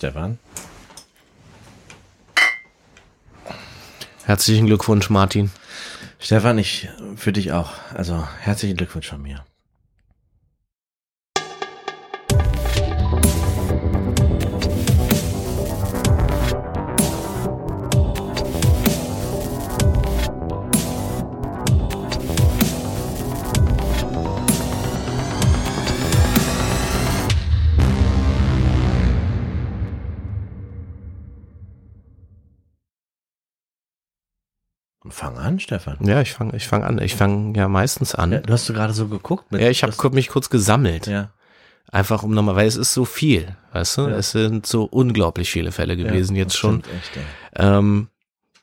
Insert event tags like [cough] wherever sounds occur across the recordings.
Stefan. Herzlichen Glückwunsch, Martin. Stefan, ich für dich auch. Also herzlichen Glückwunsch von mir. Stefan. Ja, ich fange ich fang an. Ich fange ja meistens an. Ja, du hast du gerade so geguckt? Mit, ja, ich habe mich kurz gesammelt. Ja. Einfach um nochmal, weil es ist so viel, weißt du? Ja. Es sind so unglaublich viele Fälle gewesen ja, jetzt schon. Echt, ähm,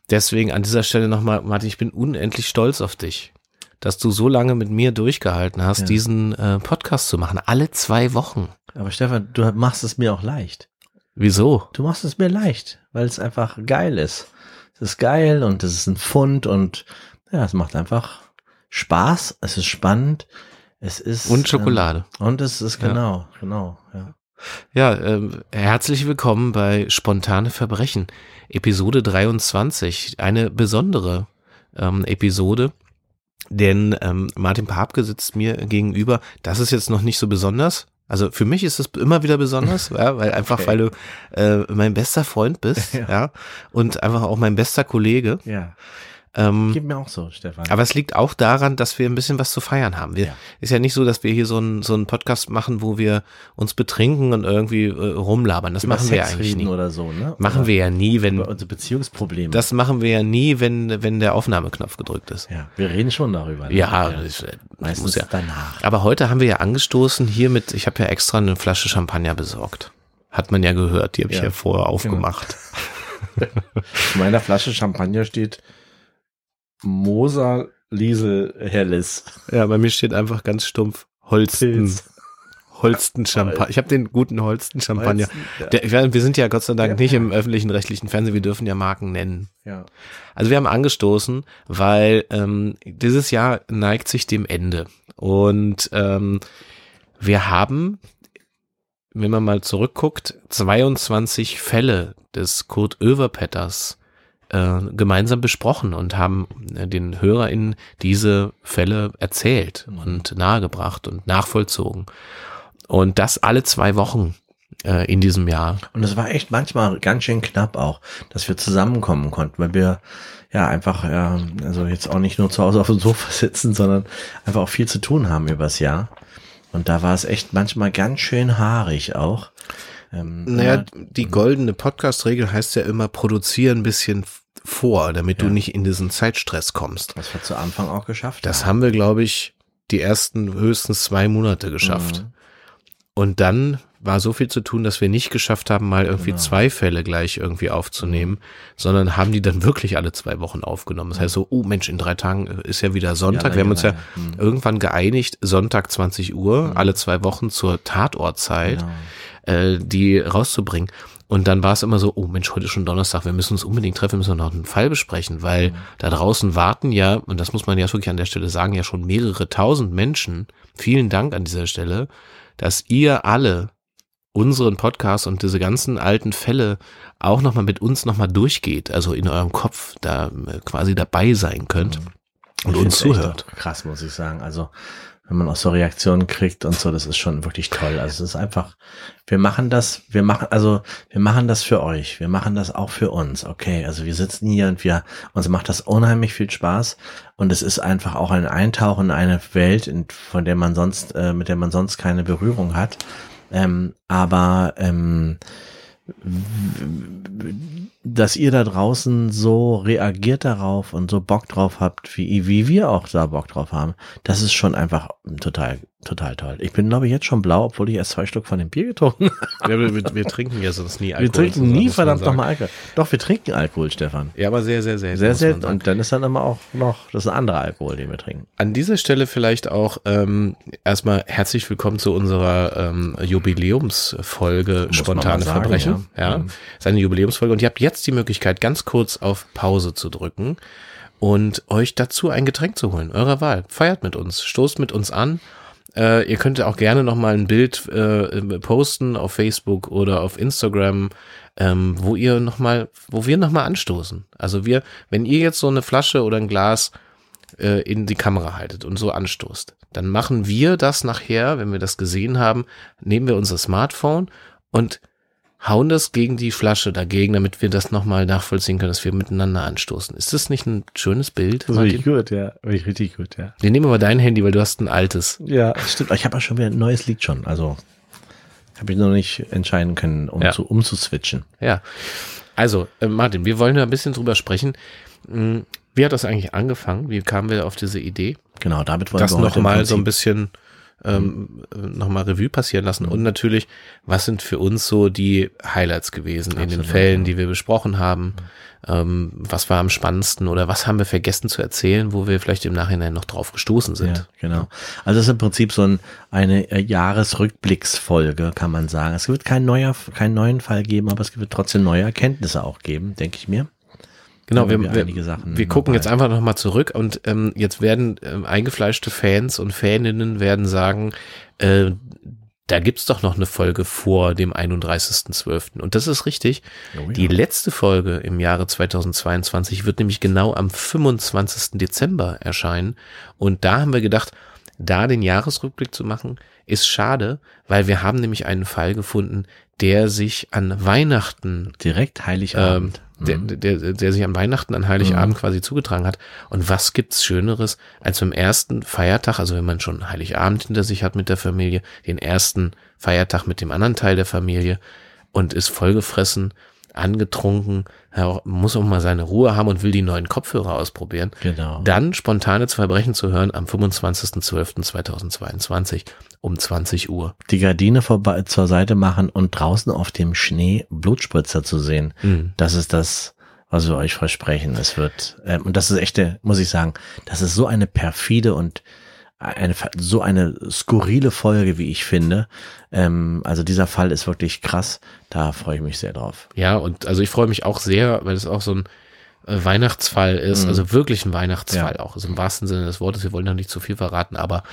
deswegen an dieser Stelle nochmal, Martin, ich bin unendlich stolz auf dich, dass du so lange mit mir durchgehalten hast, diesen äh, Podcast zu machen. Alle zwei Wochen. Aber Stefan, du machst es mir auch leicht. Wieso? Du machst es mir leicht, weil es einfach geil ist es ist geil und es ist ein Fund und ja, es macht einfach Spaß, es ist spannend, es ist und Schokolade. Ähm, und es ist genau, ja. genau, ja. Ja, äh, herzlich willkommen bei Spontane Verbrechen, Episode 23, eine besondere ähm, Episode, denn ähm, Martin Papke sitzt mir gegenüber. Das ist jetzt noch nicht so besonders, also für mich ist es immer wieder besonders, [laughs] ja, weil einfach, okay. weil du äh, mein bester Freund bist, [laughs] ja. ja, und einfach auch mein bester Kollege. Ja. Ähm, Geht mir auch so, Stefan. Aber es liegt auch daran, dass wir ein bisschen was zu feiern haben. Wir, ja. Ist ja nicht so, dass wir hier so einen so einen Podcast machen, wo wir uns betrinken und irgendwie äh, rumlabern. Das Über machen Sex wir eigentlich nie. oder so, ne? Machen oder wir ja nie, wenn unsere Beziehungsprobleme. Das machen wir ja nie, wenn wenn der Aufnahmeknopf gedrückt ist. Ja, wir reden schon darüber. Ne? Ja, ja. Meistens ja. danach. Aber heute haben wir ja angestoßen hier mit. Ich habe ja extra eine Flasche Champagner besorgt. Hat man ja gehört. Die habe ich ja vorher genau. aufgemacht. Genau. [laughs] In meiner Flasche Champagner steht Moser Liesel Helles. Ja, bei mir steht einfach ganz stumpf Holsten. Holsten Champagner. Ich habe den guten Holsten Champagner. Holsten, ja. wir sind ja Gott sei Dank ja. nicht im öffentlichen rechtlichen Fernsehen, wir dürfen ja Marken nennen. Ja. Also wir haben angestoßen, weil ähm, dieses Jahr neigt sich dem Ende. Und ähm, wir haben, wenn man mal zurückguckt, 22 Fälle des Kurt Oeverpetters äh, gemeinsam besprochen und haben äh, den HörerInnen diese Fälle erzählt mhm. und nahegebracht und nachvollzogen. Und das alle zwei Wochen äh, in diesem Jahr. Und es war echt manchmal ganz schön knapp auch, dass wir zusammenkommen konnten, weil wir ja einfach, ja, also jetzt auch nicht nur zu Hause auf dem Sofa sitzen, sondern einfach auch viel zu tun haben übers Jahr. Und da war es echt manchmal ganz schön haarig auch. Ähm, naja, die goldene Podcast-Regel heißt ja immer, produziere ein bisschen vor, damit ja. du nicht in diesen Zeitstress kommst. Was wir zu Anfang auch geschafft Das haben wir, glaube ich, die ersten höchstens zwei Monate geschafft. Mhm. Und dann war so viel zu tun, dass wir nicht geschafft haben, mal irgendwie genau. zwei Fälle gleich irgendwie aufzunehmen, sondern haben die dann wirklich alle zwei Wochen aufgenommen. Das heißt so, oh Mensch, in drei Tagen ist ja wieder Sonntag. Ja, wir haben uns ja mhm. irgendwann geeinigt, Sonntag 20 Uhr, mhm. alle zwei Wochen zur Tatortzeit, genau. äh, die rauszubringen. Und dann war es immer so, oh Mensch, heute ist schon Donnerstag, wir müssen uns unbedingt treffen, wir müssen noch einen Fall besprechen, weil mhm. da draußen warten ja, und das muss man ja wirklich an der Stelle sagen, ja schon mehrere tausend Menschen. Vielen Dank an dieser Stelle, dass ihr alle unseren Podcast und diese ganzen alten Fälle auch nochmal mit uns nochmal durchgeht, also in eurem Kopf da äh, quasi dabei sein könnt mhm. Und uns zuhört. Krass, muss ich sagen. Also wenn man auch so Reaktionen kriegt und so, das ist schon wirklich toll. Also es ist einfach, wir machen das, wir machen, also wir machen das für euch, wir machen das auch für uns, okay. Also wir sitzen hier und wir, uns macht das unheimlich viel Spaß und es ist einfach auch ein Eintauchen in eine Welt, in, von der man sonst, äh, mit der man sonst keine Berührung hat. Ähm, aber ähm, dass ihr da draußen so reagiert darauf und so Bock drauf habt, wie, wie wir auch da Bock drauf haben, das ist schon einfach total total toll. Ich bin, glaube ich, jetzt schon blau, obwohl ich erst zwei Stück von dem Bier getrunken [laughs] habe. Ja, wir, wir, wir, trinken ja sonst nie Alkohol. Wir trinken nie verdammt nochmal Alkohol. Doch, wir trinken Alkohol, Stefan. Ja, aber sehr, sehr, sehr. Sehr, sehr. Und dann ist dann immer auch noch, das ist ein anderer Alkohol, den wir trinken. An dieser Stelle vielleicht auch ähm, erstmal herzlich willkommen zu unserer ähm, Jubiläumsfolge Spontane Verbrechen. Ja, ja. Mhm. ist eine Jubiläumsfolge. Und ihr habt jetzt die Möglichkeit, ganz kurz auf Pause zu drücken und euch dazu ein Getränk zu holen, eurer Wahl. Feiert mit uns, stoßt mit uns an Äh, ihr könnt auch gerne noch mal ein Bild äh, posten auf Facebook oder auf Instagram, ähm, wo ihr noch mal, wo wir noch mal anstoßen. Also wir, wenn ihr jetzt so eine Flasche oder ein Glas äh, in die Kamera haltet und so anstoßt, dann machen wir das nachher, wenn wir das gesehen haben, nehmen wir unser Smartphone und hauen das gegen die Flasche dagegen, damit wir das nochmal nachvollziehen können, dass wir miteinander anstoßen. Ist das nicht ein schönes Bild? Das richtig gut, ja. Richtig gut, ja. Wir nehmen aber dein Handy, weil du hast ein altes. Ja, stimmt. Ich habe ja schon wieder ein neues Lied schon. Also habe ich noch nicht entscheiden können, um Ja. zu umzuswitchen. Ja. Also, äh, Martin, wir wollen da ein bisschen drüber sprechen. Hm, Wie hat das eigentlich angefangen? Wie kamen wir auf diese Idee? Genau, damit wollen das wir heute nochmal so ein bisschen ähm, nochmal Revue passieren lassen und natürlich, was sind für uns so die Highlights gewesen in den Absolut, Fällen, ja. die wir besprochen haben? Ähm, was war am spannendsten oder was haben wir vergessen zu erzählen, wo wir vielleicht im Nachhinein noch drauf gestoßen sind? Ja, genau. Also es ist im Prinzip so ein, eine äh, Jahresrückblicksfolge, kann man sagen. Es wird kein neuer, keinen neuen Fall geben, aber es wird trotzdem neue Erkenntnisse auch geben, denke ich mir. Genau, wir, wir wir, Sachen wir gucken dabei. jetzt einfach nochmal zurück und ähm, jetzt werden ähm, eingefleischte Fans und Faninnen werden sagen, äh, da gibt's doch noch eine Folge vor dem 31.12. Und das ist richtig. Oh ja. Die letzte Folge im Jahre 2022 wird nämlich genau am 25. Dezember erscheinen. Und da haben wir gedacht, da den Jahresrückblick zu machen, ist schade, weil wir haben nämlich einen Fall gefunden, der sich an Weihnachten Direkt ähm, Heiligabend. Der, Mhm. der, der sich an Weihnachten, an Heiligabend quasi zugetragen hat. Und was gibt's Schöneres, als beim ersten Feiertag, also wenn man schon Heiligabend hinter sich hat mit der Familie, den ersten Feiertag mit dem anderen Teil der Familie und ist vollgefressen, angetrunken, muss auch mal seine Ruhe haben und will die neuen Kopfhörer ausprobieren. Genau. Dann spontane Verbrechen zu hören am 25.12.2022 um 20 Uhr. die Gardine vorbei zur Seite machen und draußen auf dem Schnee Blutspritzer zu sehen. Mhm. Das ist das, was wir euch versprechen. Es wird, ähm, und das ist echte, muss ich sagen, das ist so eine perfide und eine, so eine skurrile Folge, wie ich finde. Ähm, also dieser Fall ist wirklich krass. Da freue ich mich sehr drauf. Ja, und also ich freue mich auch sehr, weil es auch so ein äh, Weihnachtsfall ist, Mhm. also wirklich ein Weihnachtsfall Ja. auch, also im wahrsten Sinne des Wortes. Wir wollen da nicht zu viel verraten, aber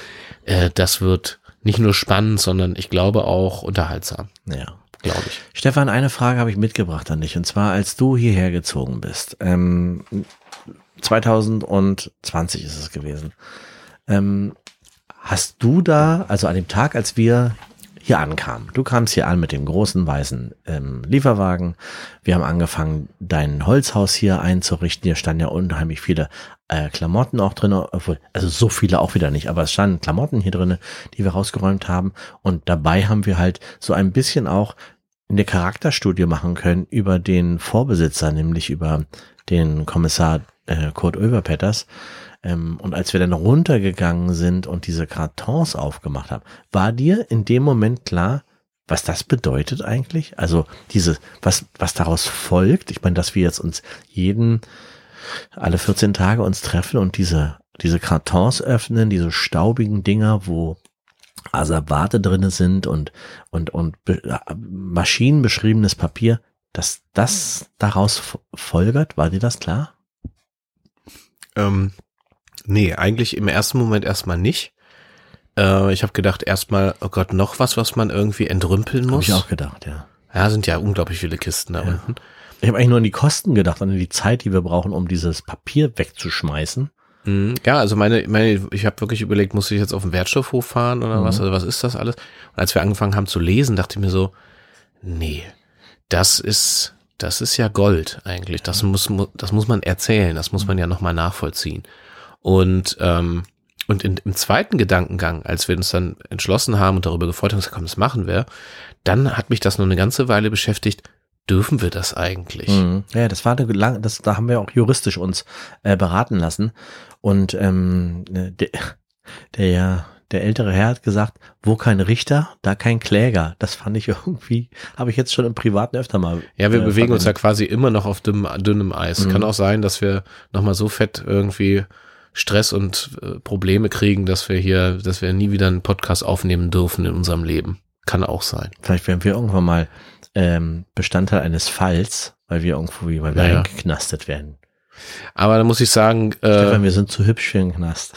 äh, das wird nicht nur spannend, sondern ich glaube auch unterhaltsam, Ja. glaube ich. Stefan, eine Frage habe ich mitgebracht an dich. Und zwar, als du hierher gezogen bist, ähm, 2020 ist es gewesen, ähm, hast du da, also an dem Tag, als wir hier ankamen, du kamst hier an mit dem großen weißen ähm, Lieferwagen, wir haben angefangen, dein Holzhaus hier einzurichten, hier standen ja unheimlich viele äh, Klamotten auch drin, obwohl, also so viele auch wieder nicht, aber es standen Klamotten hier drinne, die wir rausgeräumt haben. Und dabei haben wir halt so ein bisschen auch eine Charakterstudie machen können über den Vorbesitzer, nämlich über den Kommissar äh, Kurt Oeverpetters. Ähm, und als wir dann runtergegangen sind und diese Kartons aufgemacht haben, war dir in dem Moment klar, was das bedeutet eigentlich? Also diese, was, was daraus folgt? Ich meine, dass wir jetzt uns jeden, alle 14 Tage uns treffen und diese, diese Kartons öffnen, diese staubigen Dinger, wo Asservate drinne sind und, und, und äh, maschinenbeschriebenes Papier, dass das daraus folgert, war dir das klar? Ähm, nee, eigentlich im ersten Moment erstmal nicht. Äh, ich habe gedacht erstmal, oh Gott, noch was, was man irgendwie entrümpeln muss. ich auch gedacht, ja. Ja, sind ja unglaublich viele Kisten da Ja. unten. Ich habe eigentlich nur an die Kosten gedacht, an die Zeit, die wir brauchen, um dieses Papier wegzuschmeißen. Mhm. Ja, also meine, meine ich habe wirklich überlegt, muss ich jetzt auf den Wertstoffhof fahren oder Mhm. was? Also was ist das alles? Und als wir angefangen haben zu lesen, dachte ich mir so, nee, das ist, das ist ja Gold eigentlich. Das muss, mu- das muss man erzählen, das muss man ja nochmal nachvollziehen. Und ähm, und in, im zweiten Gedankengang, als wir uns dann entschlossen haben und darüber gefreut haben, gesagt, komm, das machen wir, dann hat mich das noch eine ganze Weile beschäftigt. Dürfen wir das eigentlich? Mhm. Ja, das war eine lang, das, da haben wir auch juristisch uns äh, beraten lassen. Und ähm, äh, der, der, der ältere Herr hat gesagt, wo kein Richter, da kein Kläger. Das fand ich [laughs] irgendwie, habe ich jetzt schon im Privaten öfter mal. Ja, wir äh, bewegen uns ja verwendet. quasi immer noch auf dünnem, dünnem Eis. Mhm. Kann auch sein, dass wir nochmal so fett irgendwie Stress und äh, Probleme kriegen, dass wir hier, dass wir nie wieder einen Podcast aufnehmen dürfen in unserem Leben. Kann auch sein. Vielleicht werden wir irgendwann mal ähm, Bestandteil eines Falls, weil wir irgendwo, wie weil wir Naja. eingeknastet werden. Aber da muss ich sagen, äh, Stefan, wir sind zu hübsch für den Knast.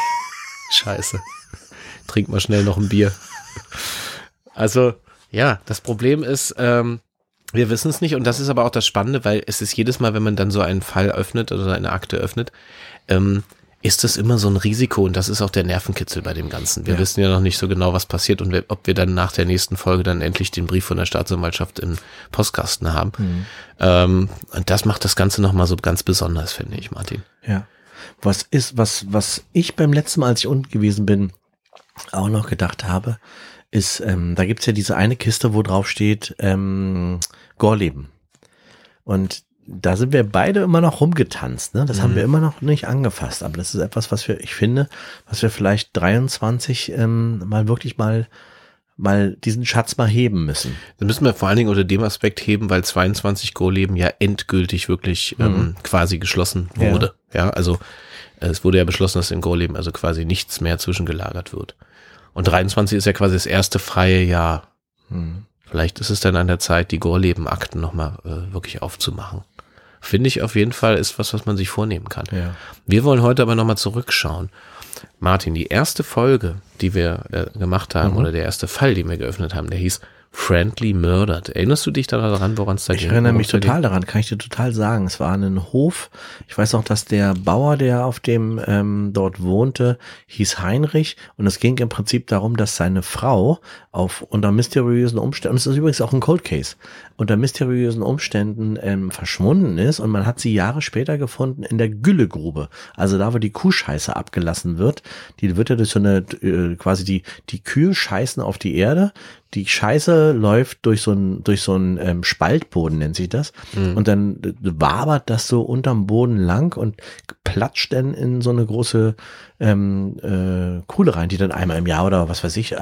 [laughs] scheiße. trink mal schnell noch ein Bier. Also, ja, das Problem ist, ähm, wir wissen es nicht und das ist aber auch das Spannende, weil es ist jedes Mal, wenn man dann so einen Fall öffnet oder eine Akte öffnet, ähm, ist das immer so ein Risiko und das ist auch der Nervenkitzel bei dem Ganzen. Wir Ja. wissen ja noch nicht so genau, was passiert und ob wir dann nach der nächsten Folge dann endlich den Brief von der Staatsanwaltschaft im Postkasten haben. Mhm. Ähm, und das macht das Ganze nochmal so ganz besonders, finde ich, Martin. Ja. Was ist, was, was ich beim letzten Mal, als ich unten gewesen bin, auch noch gedacht habe, ist, ähm, da gibt's ja diese eine Kiste, wo drauf steht, ähm, Gorleben. Und da sind wir beide immer noch rumgetanzt, ne? Das haben wir immer noch nicht angefasst. Aber das ist etwas, was wir, ich finde, was wir vielleicht 23 ähm, mal wirklich mal, mal diesen Schatz mal heben müssen. Das müssen wir vor allen Dingen unter dem Aspekt heben, weil 22 Go-Leben ja endgültig wirklich ähm, quasi geschlossen Ja. wurde. Ja, also äh, es wurde ja beschlossen, dass in Go-Leben also quasi nichts mehr zwischengelagert wird. Und 23 ist ja quasi das erste freie Jahr. Hm. Vielleicht ist es dann an der Zeit, die Gorleben-Akten nochmal äh, wirklich aufzumachen. Finde ich auf jeden Fall ist was, was man sich vornehmen kann. Ja. Wir wollen heute aber nochmal zurückschauen. Martin, die erste Folge, die wir äh, gemacht haben, oder der erste Fall, den wir geöffnet haben, der hieß Friendly Murdered. Erinnerst du dich daran, woran es da Ich ging? erinnere mich total daran, kann ich dir total sagen. Es war ein Hof. Ich weiß noch, dass der Bauer, der auf dem ähm, dort wohnte, hieß Heinrich. Und es ging im Prinzip darum, dass seine Frau auf unter mysteriösen Umständen, und es ist übrigens auch ein Cold Case, unter mysteriösen Umständen ähm, verschwunden ist. Und man hat sie Jahre später gefunden in der Güllegrube. Also da, wo die Kuhscheiße abgelassen wird. Die wird ja durch so eine, äh, quasi die, die Kühe scheißen auf die Erde. Die Scheiße läuft durch so ein, durch so ein ähm, Spaltboden, nennt sich das. Und dann äh, wabert das so unterm Boden lang und platscht dann in so eine große ähm, äh, Kuhle rein, die dann einmal im Jahr oder was weiß ich, äh,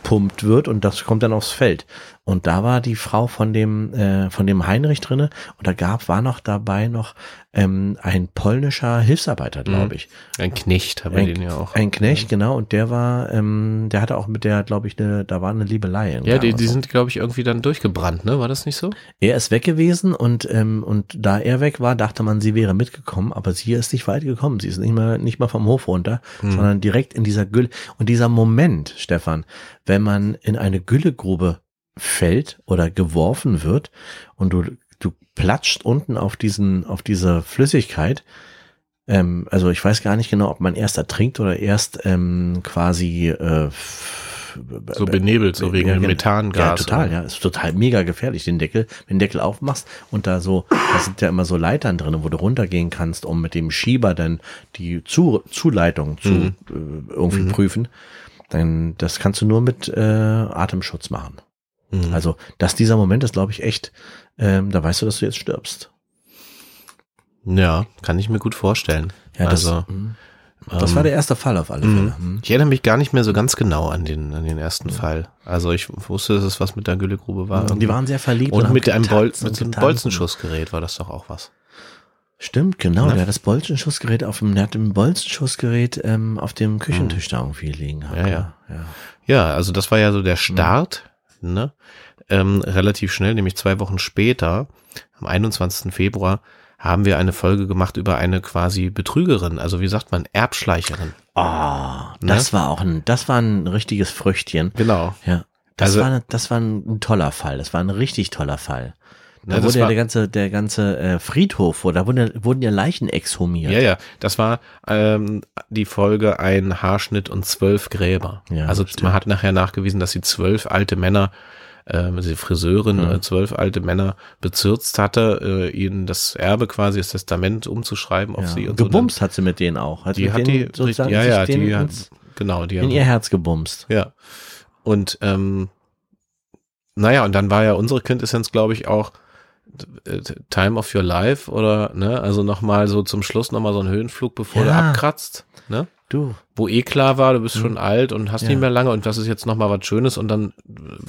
abgepumpt wird und das kommt dann aufs Feld. Und da war die Frau von dem, äh, von dem Heinrich drinne und da gab, war noch dabei noch ähm, ein polnischer Hilfsarbeiter, glaube ich. Ein Knecht haben wir den ja auch. ein Knecht, genau, und der war, ähm, der hatte auch mit der, glaube ich, eine, da war eine Liebelei. ja, die, die sind, glaube ich, irgendwie dann durchgebrannt, ne? War das nicht so? Er ist weg gewesen und, ähm, und da er weg war, dachte man, sie wäre mitgekommen, aber sie ist nicht weit gekommen. Sie ist nicht mal, nicht mal vom Hof runter, sondern direkt in dieser Gülle. Und dieser Moment, Stefan, wenn man in eine Güllegrube fällt oder geworfen wird und du, du platscht unten auf diesen, auf diese Flüssigkeit, ähm, also ich weiß gar nicht genau, ob man erst ertrinkt oder erst ähm, quasi äh, So benebelt, so wegen dem genau. Methangas. Ja, total, oder? ja. Ist total mega gefährlich, den Deckel. Wenn den Deckel aufmachst und da so, da sind ja immer so Leitern drin, wo du runtergehen kannst, um mit dem Schieber dann die Zu Zuleitung zu Mhm. äh, irgendwie prüfen. Dann, das kannst du nur mit äh, Atemschutz machen. Mhm. Also, dass dieser Moment ist, glaube ich, echt, ähm, da weißt du, dass du jetzt stirbst. Ja, kann ich mir gut vorstellen. Ja, das, also, mhm. das ähm, war der erste Fall auf alle Mhm. Fälle. Mhm. Ich erinnere mich gar nicht mehr so ganz genau an den, an den ersten Fall. Also ich wusste, dass es was mit der Güllegrube war. Die waren sehr verliebt. und haben mit einem Bol getanzt und mit einem getanzt. Bolzenschussgerät war das doch auch was. Stimmt, genau. Ne? Der hat das Bolzenschussgerät auf dem, der hat ein Bolzenschussgerät ähm, auf dem Küchentisch da irgendwie liegen. Ja, ja. ja. Ja, also das war ja so der Mhm. Start, ne? Ähm, relativ schnell, nämlich zwei Wochen später, am 21. Februar, haben wir eine Folge gemacht über eine quasi Betrügerin, also wie sagt man, Erbschleicherin. Ah, Ne? das war auch ein, das war ein richtiges Früchtchen. Genau. Ja. Das Also- war, das war ein, ein toller Fall. Das war ein richtig toller Fall. Da Ja, wurde ja der ganze, der ganze äh, Friedhof, wo, da wurden, ja- wurden ja Leichen exhumiert. Ja, ja, das war ähm, die Folge ein Haarschnitt und zwölf Gräber. Ja, also stimmt. man hat nachher nachgewiesen, dass sie zwölf alte Männer, also die Friseurin, Mhm. äh, zwölf alte Männer bezirzt hatte, äh, ihnen das Erbe quasi, das Testament umzuschreiben auf Ja. sie und so. Gebumst hat sie mit denen auch. Hat Die hat die, sozusagen ja, ja, die, hat- genau, die in haben, ihr Herz gebumst. ja. Und, ähm, naja, und dann war ja unsere Quintessenz, glaube ich, auch äh, Time of Your Life oder, ne, also nochmal so zum Schluss nochmal so ein Höhenflug, bevor du Ja. abkratzt, ne? Du, wo eh klar war, du bist schon alt und hast Ja. nicht mehr lange und das ist jetzt nochmal was Schönes und dann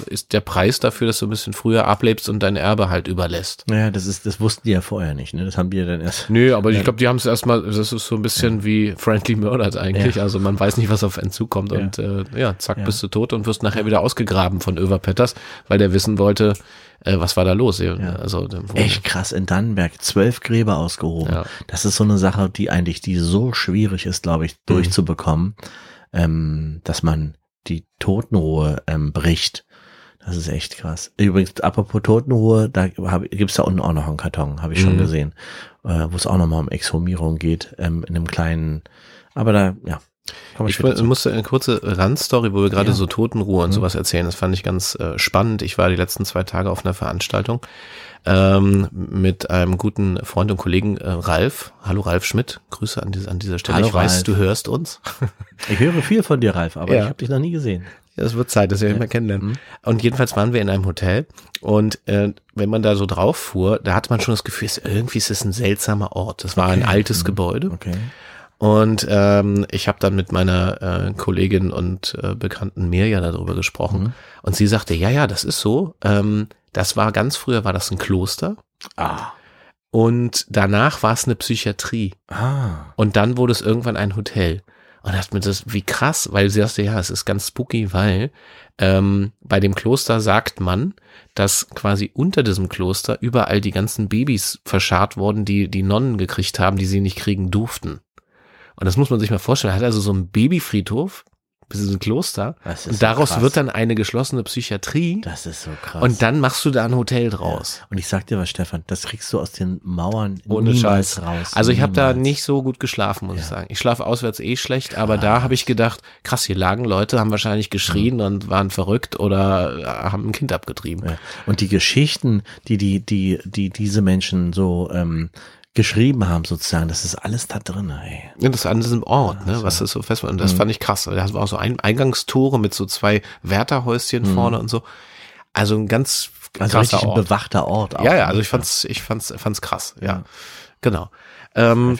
ist der Preis dafür, dass du ein bisschen früher ablebst und dein Erbe halt überlässt. naja, das ist, das wussten die ja vorher nicht, ne? Das haben die ja dann erst. Nö, aber ich glaube, die haben es erstmal, das ist so ein bisschen wie Friendly Murdered eigentlich. Ja. Also man weiß nicht, was auf einen zukommt Ja. und äh, ja, zack, Ja. bist du tot und wirst nachher wieder ausgegraben von Över Petters, weil der wissen wollte, äh, was war da los. Also wo- Echt krass, in Dannenberg zwölf Gräber ausgehoben. Ja. Das ist so eine Sache, die eigentlich, die so schwierig ist, glaube ich, durchzubekommen. Ähm, dass man die Totenruhe ähm, bricht. Das ist echt krass. Übrigens, apropos Totenruhe, da hab, gibt's da unten auch noch einen Karton, habe ich schon Mhm. gesehen, äh, wo es auch nochmal um Exhumierung geht, ähm, in einem kleinen, aber da, ja. Ich musste eine kurze Randstory, wo wir gerade Ja. so Totenruhe und Mhm. sowas erzählen. Das fand ich ganz äh, spannend. Ich war die letzten zwei Tage auf einer Veranstaltung ähm, mit einem guten Freund und Kollegen äh, Ralf. Hallo Ralf Schmidt. Grüße an, diese, an dieser Stelle. Hallo, ich weiß, Ralf. du hörst uns. [laughs] Ich höre viel von dir, Ralf, aber Ja. ich habe dich noch nie gesehen. Es wird Zeit, dass wir ihn mal kennenlernen. Und jedenfalls waren wir in einem Hotel und äh, wenn man da so drauf fuhr, da hatte man schon das Gefühl, es- irgendwie ist es ein seltsamer Ort. Das war ein Okay. altes Mhm. Gebäude Okay. Und ähm, ich habe dann mit meiner äh, Kollegin und äh, Bekannten Mirja darüber gesprochen Mhm. und sie sagte, ja, ja, das ist so. Ähm, das war ganz früher war das ein Kloster Ah. und danach war es eine Psychiatrie Ah. und dann wurde es irgendwann ein Hotel. Und dachte mir das, wie krass, weil sie sagte, ja, es ist ganz spooky, weil ähm, bei dem Kloster sagt man, dass quasi unter diesem Kloster überall die ganzen Babys verscharrt wurden, die die Nonnen gekriegt haben, die sie nicht kriegen durften. Und das muss man sich mal vorstellen. Er hat also so einen Babyfriedhof, bis in ein Kloster. Das ist Und so daraus krass. wird dann eine geschlossene Psychiatrie. Das ist so krass. Und dann machst du da ein Hotel draus. Und ich sag dir was, Stefan, das kriegst du aus den Mauern Ohne niemals Scheiß. raus. Also ich habe da nicht so gut geschlafen, muss ich Ja. sagen. Ich schlafe auswärts eh schlecht, aber da habe ich gedacht, krass, hier lagen Leute, haben wahrscheinlich geschrien und waren verrückt oder äh, haben ein Kind abgetrieben. Ja. Und die Geschichten, die die die die diese Menschen so ähm, geschrieben haben, sozusagen, das ist alles da drin. Ey. Ja, das an diesem Ort, ne, so. was das so fest. Und das Mhm. fand ich krass. Das war auch so ein Eingangstore mit so zwei Wärterhäuschen Mhm. vorne und so. Also ein ganz Also krasser richtig ein Ort. bewachter Ort. Auch, Ja, ja, ne? also ich fand's, ich fand's, fand's krass. Ja, Ja. genau. Ähm.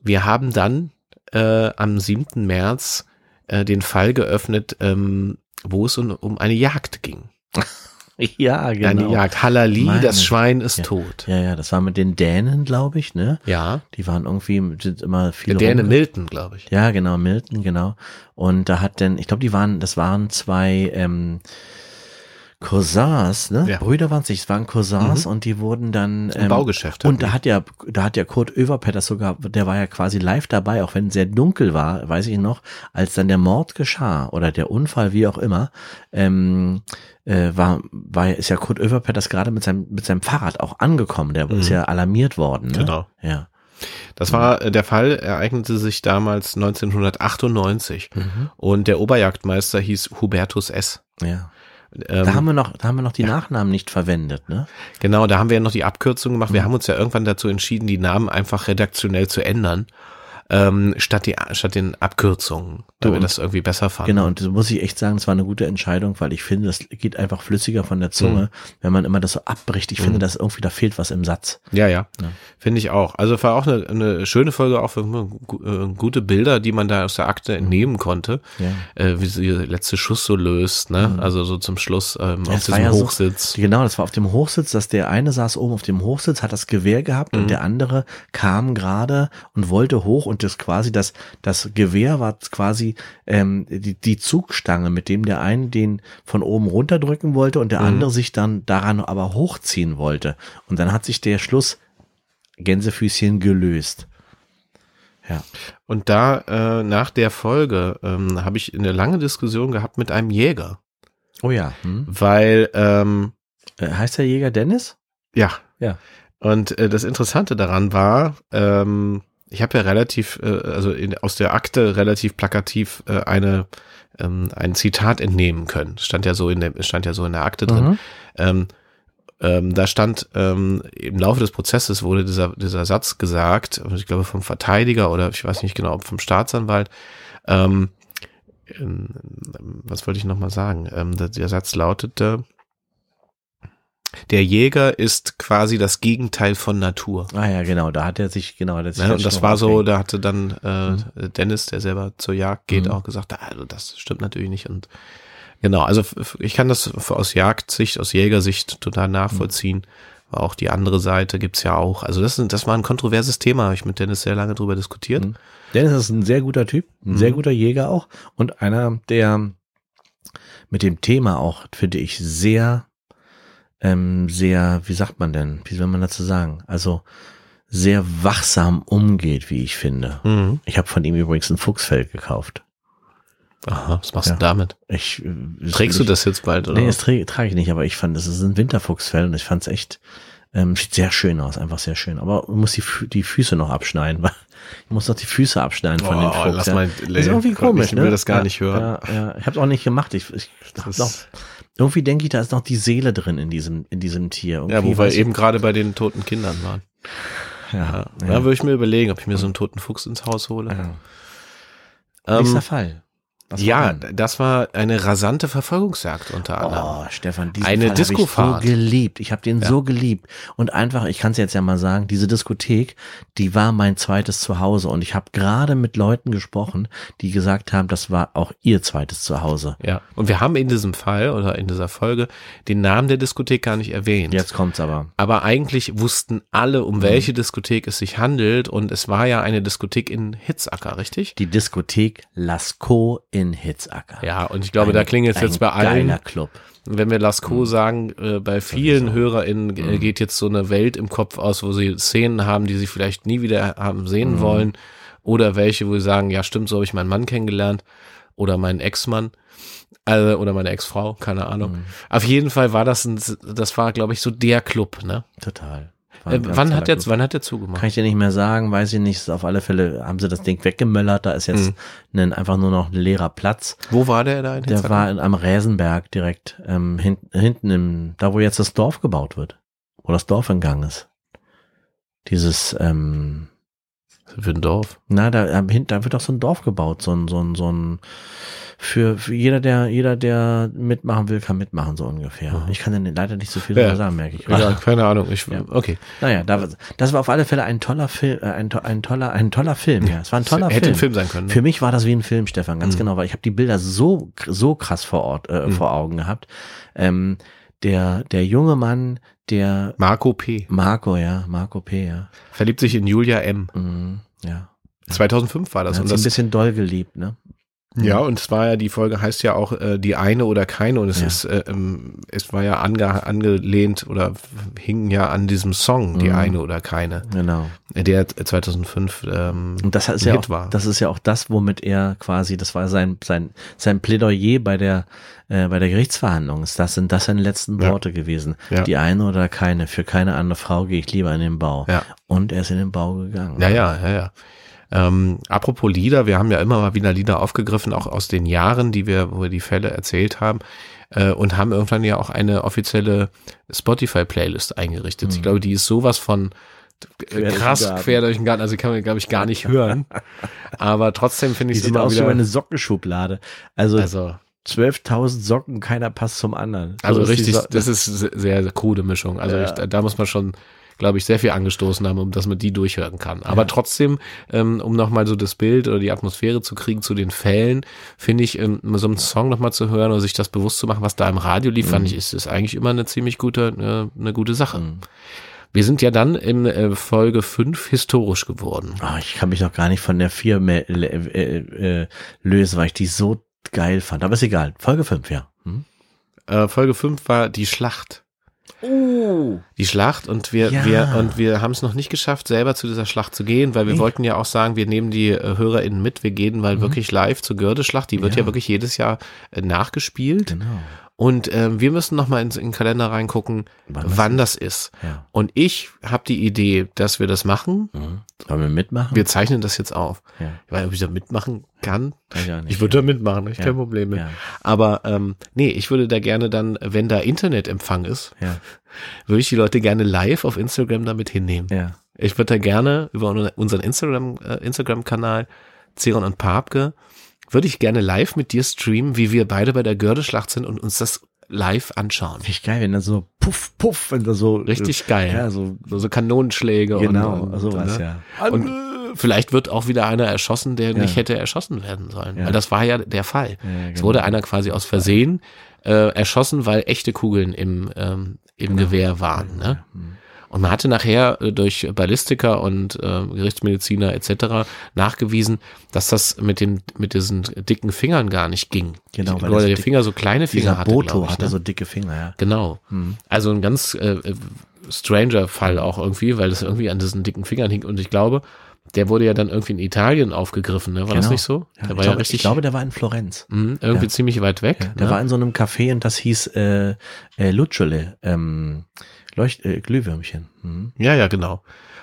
Wir haben dann äh, am 7. März äh, den Fall geöffnet, ähm, wo es um, um eine Jagd ging. [laughs] [laughs] Ja, genau. Eine Jagd. Halali, Meine- das Schwein ist Ja. tot. Ja, ja, das war mit den Dänen, glaube ich, ne? Ja. Die waren irgendwie sind immer viel Der Däne Milton, glaube ich. Ja, genau, Milton, genau. Und da hat denn, ich glaube, die waren, das waren zwei ähm, Cousins, ne? Ja. Brüder waren es nicht, es waren Cousins Mhm. und die wurden dann Im Baugeschäft. Und da hat ja, da hat ja Kurt Oeverpet das sogar, der war ja quasi live dabei, auch wenn es sehr dunkel war, weiß ich noch, als dann der Mord geschah oder der Unfall, wie auch immer, ähm, äh, war, war, ist ja Kurt Oeverpet das gerade mit seinem, mit seinem Fahrrad auch angekommen, der ist Mhm. ja alarmiert worden, ne? Genau. Ja. Das war äh, der Fall, ereignete sich damals 1998 Mhm. und der Oberjagdmeister hieß Hubertus S. Ja. Ähm, Da haben wir noch, da haben wir noch die Nachnamen nicht verwendet, ne? genau, da haben wir ja noch die Abkürzung gemacht. Wir haben uns ja irgendwann dazu entschieden, die Namen einfach redaktionell zu ändern, ähm, statt, die, statt den Abkürzungen, Du, wir und- das irgendwie besser fanden. Genau, und das muss ich echt sagen, es war eine gute Entscheidung, weil ich finde, das geht einfach flüssiger von der Zunge, wenn man immer das so abbricht. Ich finde, dass irgendwie da fehlt was im Satz. Ja, ja, Ja. finde ich auch. Also war auch eine, eine schöne Folge, auch für äh, gute Bilder, die man da aus der Akte entnehmen konnte, Ja. äh, wie sie der letzte Schuss so löst, ne? Also so zum Schluss ähm, auf es war diesem ja so- Hochsitz. Genau, das war auf dem Hochsitz, dass der eine saß oben auf dem Hochsitz, hat das Gewehr gehabt Mhm. und der andere kam gerade und wollte hoch und das quasi das das Gewehr war quasi ähm, die, die Zugstange, mit dem der eine den von oben runterdrücken wollte und der Mhm. andere sich dann daran aber hochziehen wollte und dann hat sich der Schluss Gänsefüßchen gelöst. Ja. Und da äh, nach der Folge ähm, habe ich eine lange Diskussion gehabt mit einem Jäger, Oh ja. Hm. weil ähm, Äh, Heißt der Jäger Dennis? ja, Ja. Und äh, das Interessante daran war, ähm, ich habe ja relativ, äh, also in, aus der Akte relativ plakativ äh, eine ähm, ein Zitat entnehmen können. Stand ja so in der stand ja so in der Akte drin. Mhm. Ähm, ähm, da stand ähm, im Laufe des Prozesses wurde dieser dieser Satz gesagt, ich glaube vom Verteidiger oder ich weiß nicht genau, ob vom Staatsanwalt. Ähm, ähm, was wollte ich noch mal sagen? Ähm, der, der Satz lautete: Der Jäger ist quasi das Gegenteil von Natur. Ah ja, genau, da hat er sich, genau, hat sich Ne? Und das war so, da hatte dann äh, Dennis, der selber zur Jagd geht, Mhm. auch gesagt, "Ah, also das stimmt natürlich nicht. Und genau, also ich kann das aus Jagdsicht, aus Jägersicht total nachvollziehen. Aber Auch die andere Seite gibt's ja auch. Also das, das war ein kontroverses Thema, habe ich mit Dennis sehr lange drüber diskutiert. Mhm. Dennis ist ein sehr guter Typ, ein Mhm. sehr guter Jäger auch und einer, der mit dem Thema auch, finde ich, sehr, ähm, sehr, wie sagt man denn, wie soll man dazu sagen? Also sehr wachsam umgeht, wie ich finde. Mhm. Ich habe von ihm übrigens ein Fuchsfell gekauft. Aha, was machst du damit? Ich, äh, Trägst du ich, das jetzt bald, oder? Nee, das trage trage ich nicht, aber ich fand, es ist ein Winterfuchsfell und ich fand es echt, ähm, sieht sehr schön aus, einfach sehr schön. Aber man muss die, die Füße noch abschneiden, [laughs] weil ich muss doch die Füße abschneiden von dem Oh, Fuchs. lass ja. mal- das ist irgendwie komisch, ich ne? will das gar ja, nicht hören. Ja, ja. Ich habe auch nicht gemacht. Ich, ich hab Das- noch, irgendwie denke ich, da ist noch die Seele drin in diesem, in diesem Tier. ja, Irgendwie wo wir eben gerade bei den toten Kindern waren. ja, Ja, ja. Da würde ich mir überlegen, ob ich mir so einen toten Fuchs ins Haus hole. Ja. Nächster Ähm, Fall. Was ja, das war eine rasante Verfolgungsjagd unter anderem. Oh, Stefan, diesen Eine Fall hab ich so geliebt. Ich habe den Ja. so geliebt. Und einfach, ich kann es jetzt ja mal sagen, diese Diskothek, die war mein zweites Zuhause. Und ich habe gerade mit Leuten gesprochen, die gesagt haben, das war auch ihr zweites Zuhause. Ja, und wir haben in diesem Fall oder in dieser Folge den Namen der Diskothek gar nicht erwähnt. Jetzt kommt's aber. Aber eigentlich wussten alle, um welche Diskothek es sich handelt und es war ja eine Diskothek in Hitzacker, richtig? Die Diskothek Lascaux in Hitzacker. Ja, und ich glaube, da Ein- klingelt es ein jetzt bei allen. Geiler Club. Wenn wir Lascaux sagen, äh, bei vielen. HörerInnen äh, geht jetzt so eine Welt im Kopf aus, wo sie Szenen haben, die sie vielleicht nie wieder haben sehen wollen. Oder welche, wo sie sagen, ja stimmt, so habe ich meinen Mann kennengelernt. Oder meinen Ex-Mann. Also, oder meine Ex-Frau, keine Ahnung. Auf jeden Fall war das ein, das war, glaube ich, so der Club, ne? Total. Äh, wann hat der, Club. wann hat der zugemacht? Kann ich dir nicht mehr sagen, weiß ich nicht. Auf alle Fälle haben sie das Ding weggemöllert. Da ist jetzt ein, einfach nur noch ein leerer Platz. Wo war der da in Der war in, am Räsenberg direkt ähm, hin, hinten im, da wo jetzt das Dorf gebaut wird, wo das Dorf in Gang ist. Dieses, ähm, Für ein Dorf. na, da, da wird doch so ein Dorf gebaut, so ein, so ein, so ein, für, für jeder, der, jeder, der mitmachen will, kann mitmachen, so ungefähr. Mhm. Ich kann denn leider nicht so viel Ja. darüber sagen, merke ich. Ja, [laughs] keine Ahnung. Ich, Ja. Okay. Naja, da, das war auf alle Fälle ein toller Film, äh, ein, to- ein toller, ein toller Film, ja. Es war ein toller Hätte Film. ein Film sein können. Ne? Für mich war das wie ein Film, Stefan, ganz Mhm. genau, weil ich habe die Bilder so so krass vor Ort äh, Mhm. vor Augen gehabt. Ähm, der der junge Mann, der Marco P. Marco, ja, Marco P, ja, Verliebt sich in Julia M. mhm, ja. 2005 war das. Das Und sie ein das bisschen doll geliebt, ne? Ja, und es war ja, die Folge heißt ja auch äh, die eine oder keine und es Ja. ist, äh, ähm, es war ja ange, angelehnt oder hing ja an diesem Song, die Mhm. eine oder keine, Genau. der 2005 ähm, Und das ist ja Hit auch, war. das ist ja auch das, womit er quasi, das war sein sein sein Plädoyer bei der äh, bei der Gerichtsverhandlung. Ist Das sind das seine letzten Ja. Worte gewesen. Ja. Die eine oder keine. Für keine andere Frau gehe ich lieber in den Bau. Ja. Und er ist in den Bau gegangen. Ja, ja, ja, ja. Ähm, apropos Lieder, wir haben ja immer mal wieder Lieder aufgegriffen, auch aus den Jahren, die wir, wo wir die Fälle erzählt haben, äh, und haben irgendwann ja auch eine offizielle Spotify-Playlist eingerichtet. Ich glaube, die ist sowas von Quer durch krass Garten. quer durch den Garten, also kann man, glaube ich, gar nicht hören. Aber trotzdem finde ich es immer aus wie wieder, meine Sockenschublade. Also, also, 12.000 Socken, keiner passt zum anderen. So also ist die richtig, So- das ist se- sehr, sehr krude Mischung. Also Ja. ich, da muss man schon, glaube ich, sehr viel angestoßen haben, um dass man die durchhören kann. Aber trotzdem, ähm, um nochmal so das Bild oder die Atmosphäre zu kriegen zu den Fällen, finde ich, ähm, so einen Song nochmal zu hören oder sich das bewusst zu machen, was da im Radio lief, fand ich, ist, ist eigentlich immer eine ziemlich gute, äh, eine gute Sache. Mhm. Wir sind ja dann in äh, Folge 5 historisch geworden. Ah, ich kann mich noch gar nicht von der 4 mehr, äh, äh, äh, lösen, weil ich die so geil fand. Aber ist egal. Folge 5, ja. Hm? Äh, Folge 5 war die Schlacht. Oh. Die Schlacht und wir, Ja. wir, und wir haben es noch nicht geschafft, selber zu dieser Schlacht zu gehen, weil wir Nee. wollten ja auch sagen, wir nehmen die äh, HörerInnen mit, wir gehen mal wirklich live zur Gördeschlacht, die wird ja, Mhm. Ja. wirklich jedes Jahr äh, nachgespielt Genau. Und ähm, wir müssen noch mal ins, in den Kalender reingucken, Wann wann, das das ist. Ja. Und ich habe die Idee, dass wir das machen. Mhm. Sollen wir mitmachen? Wir zeichnen das jetzt auf. ja. Weil ob ich da mitmachen kann, ich nicht. ich würde da mitmachen, ich Ja. kein Problem mit. Ja. Aber ähm, nee, ich würde da gerne dann, wenn da Internetempfang ist, Ja. würde ich die Leute gerne live auf Instagram damit hinnehmen. Ja. Ich würde da gerne über unseren Instagram, äh, Instagram-Kanal Zeron und Papke, würde ich gerne live mit dir streamen, wie wir beide bei der Gördeschlacht sind und uns das live anschauen. Richtig geil, wenn da so puff, puff, wenn da so. Richtig geil. Ja, so. So, so Kanonenschläge Genau, und, und sowas, ne? ja. Und vielleicht wird auch wieder einer erschossen, der Ja. nicht hätte erschossen werden sollen. Ja. Weil das war ja der Fall. Ja, Es genau. wurde einer quasi aus Versehen äh, erschossen, weil echte Kugeln im, ähm, im Genau. Gewehr waren. Ne? Mhm. Und man hatte nachher äh, durch Ballistiker und äh, Gerichtsmediziner etc. nachgewiesen, dass das mit den mit diesen dicken Fingern gar nicht ging. Genau, weil weil das der Finger so kleine Finger Dieser hatte. Boto ich, hatte ne? so dicke Finger, ja. Genau. Mhm. Also ein ganz äh, stranger Fall auch irgendwie, weil das irgendwie an diesen dicken Fingern hing. Und ich glaube, der wurde ja dann irgendwie in Italien aufgegriffen, ne? War das Genau. nicht so? Ja, der ich, war ja glaube, richtig, ich glaube, der war in Florenz. mh, irgendwie ja. ziemlich weit weg. Ja, der ne? war in so einem Café und das hieß äh, äh, Lucciole, ähm, Leucht, äh, Glühwürmchen. Mhm. Ja, ja, genau.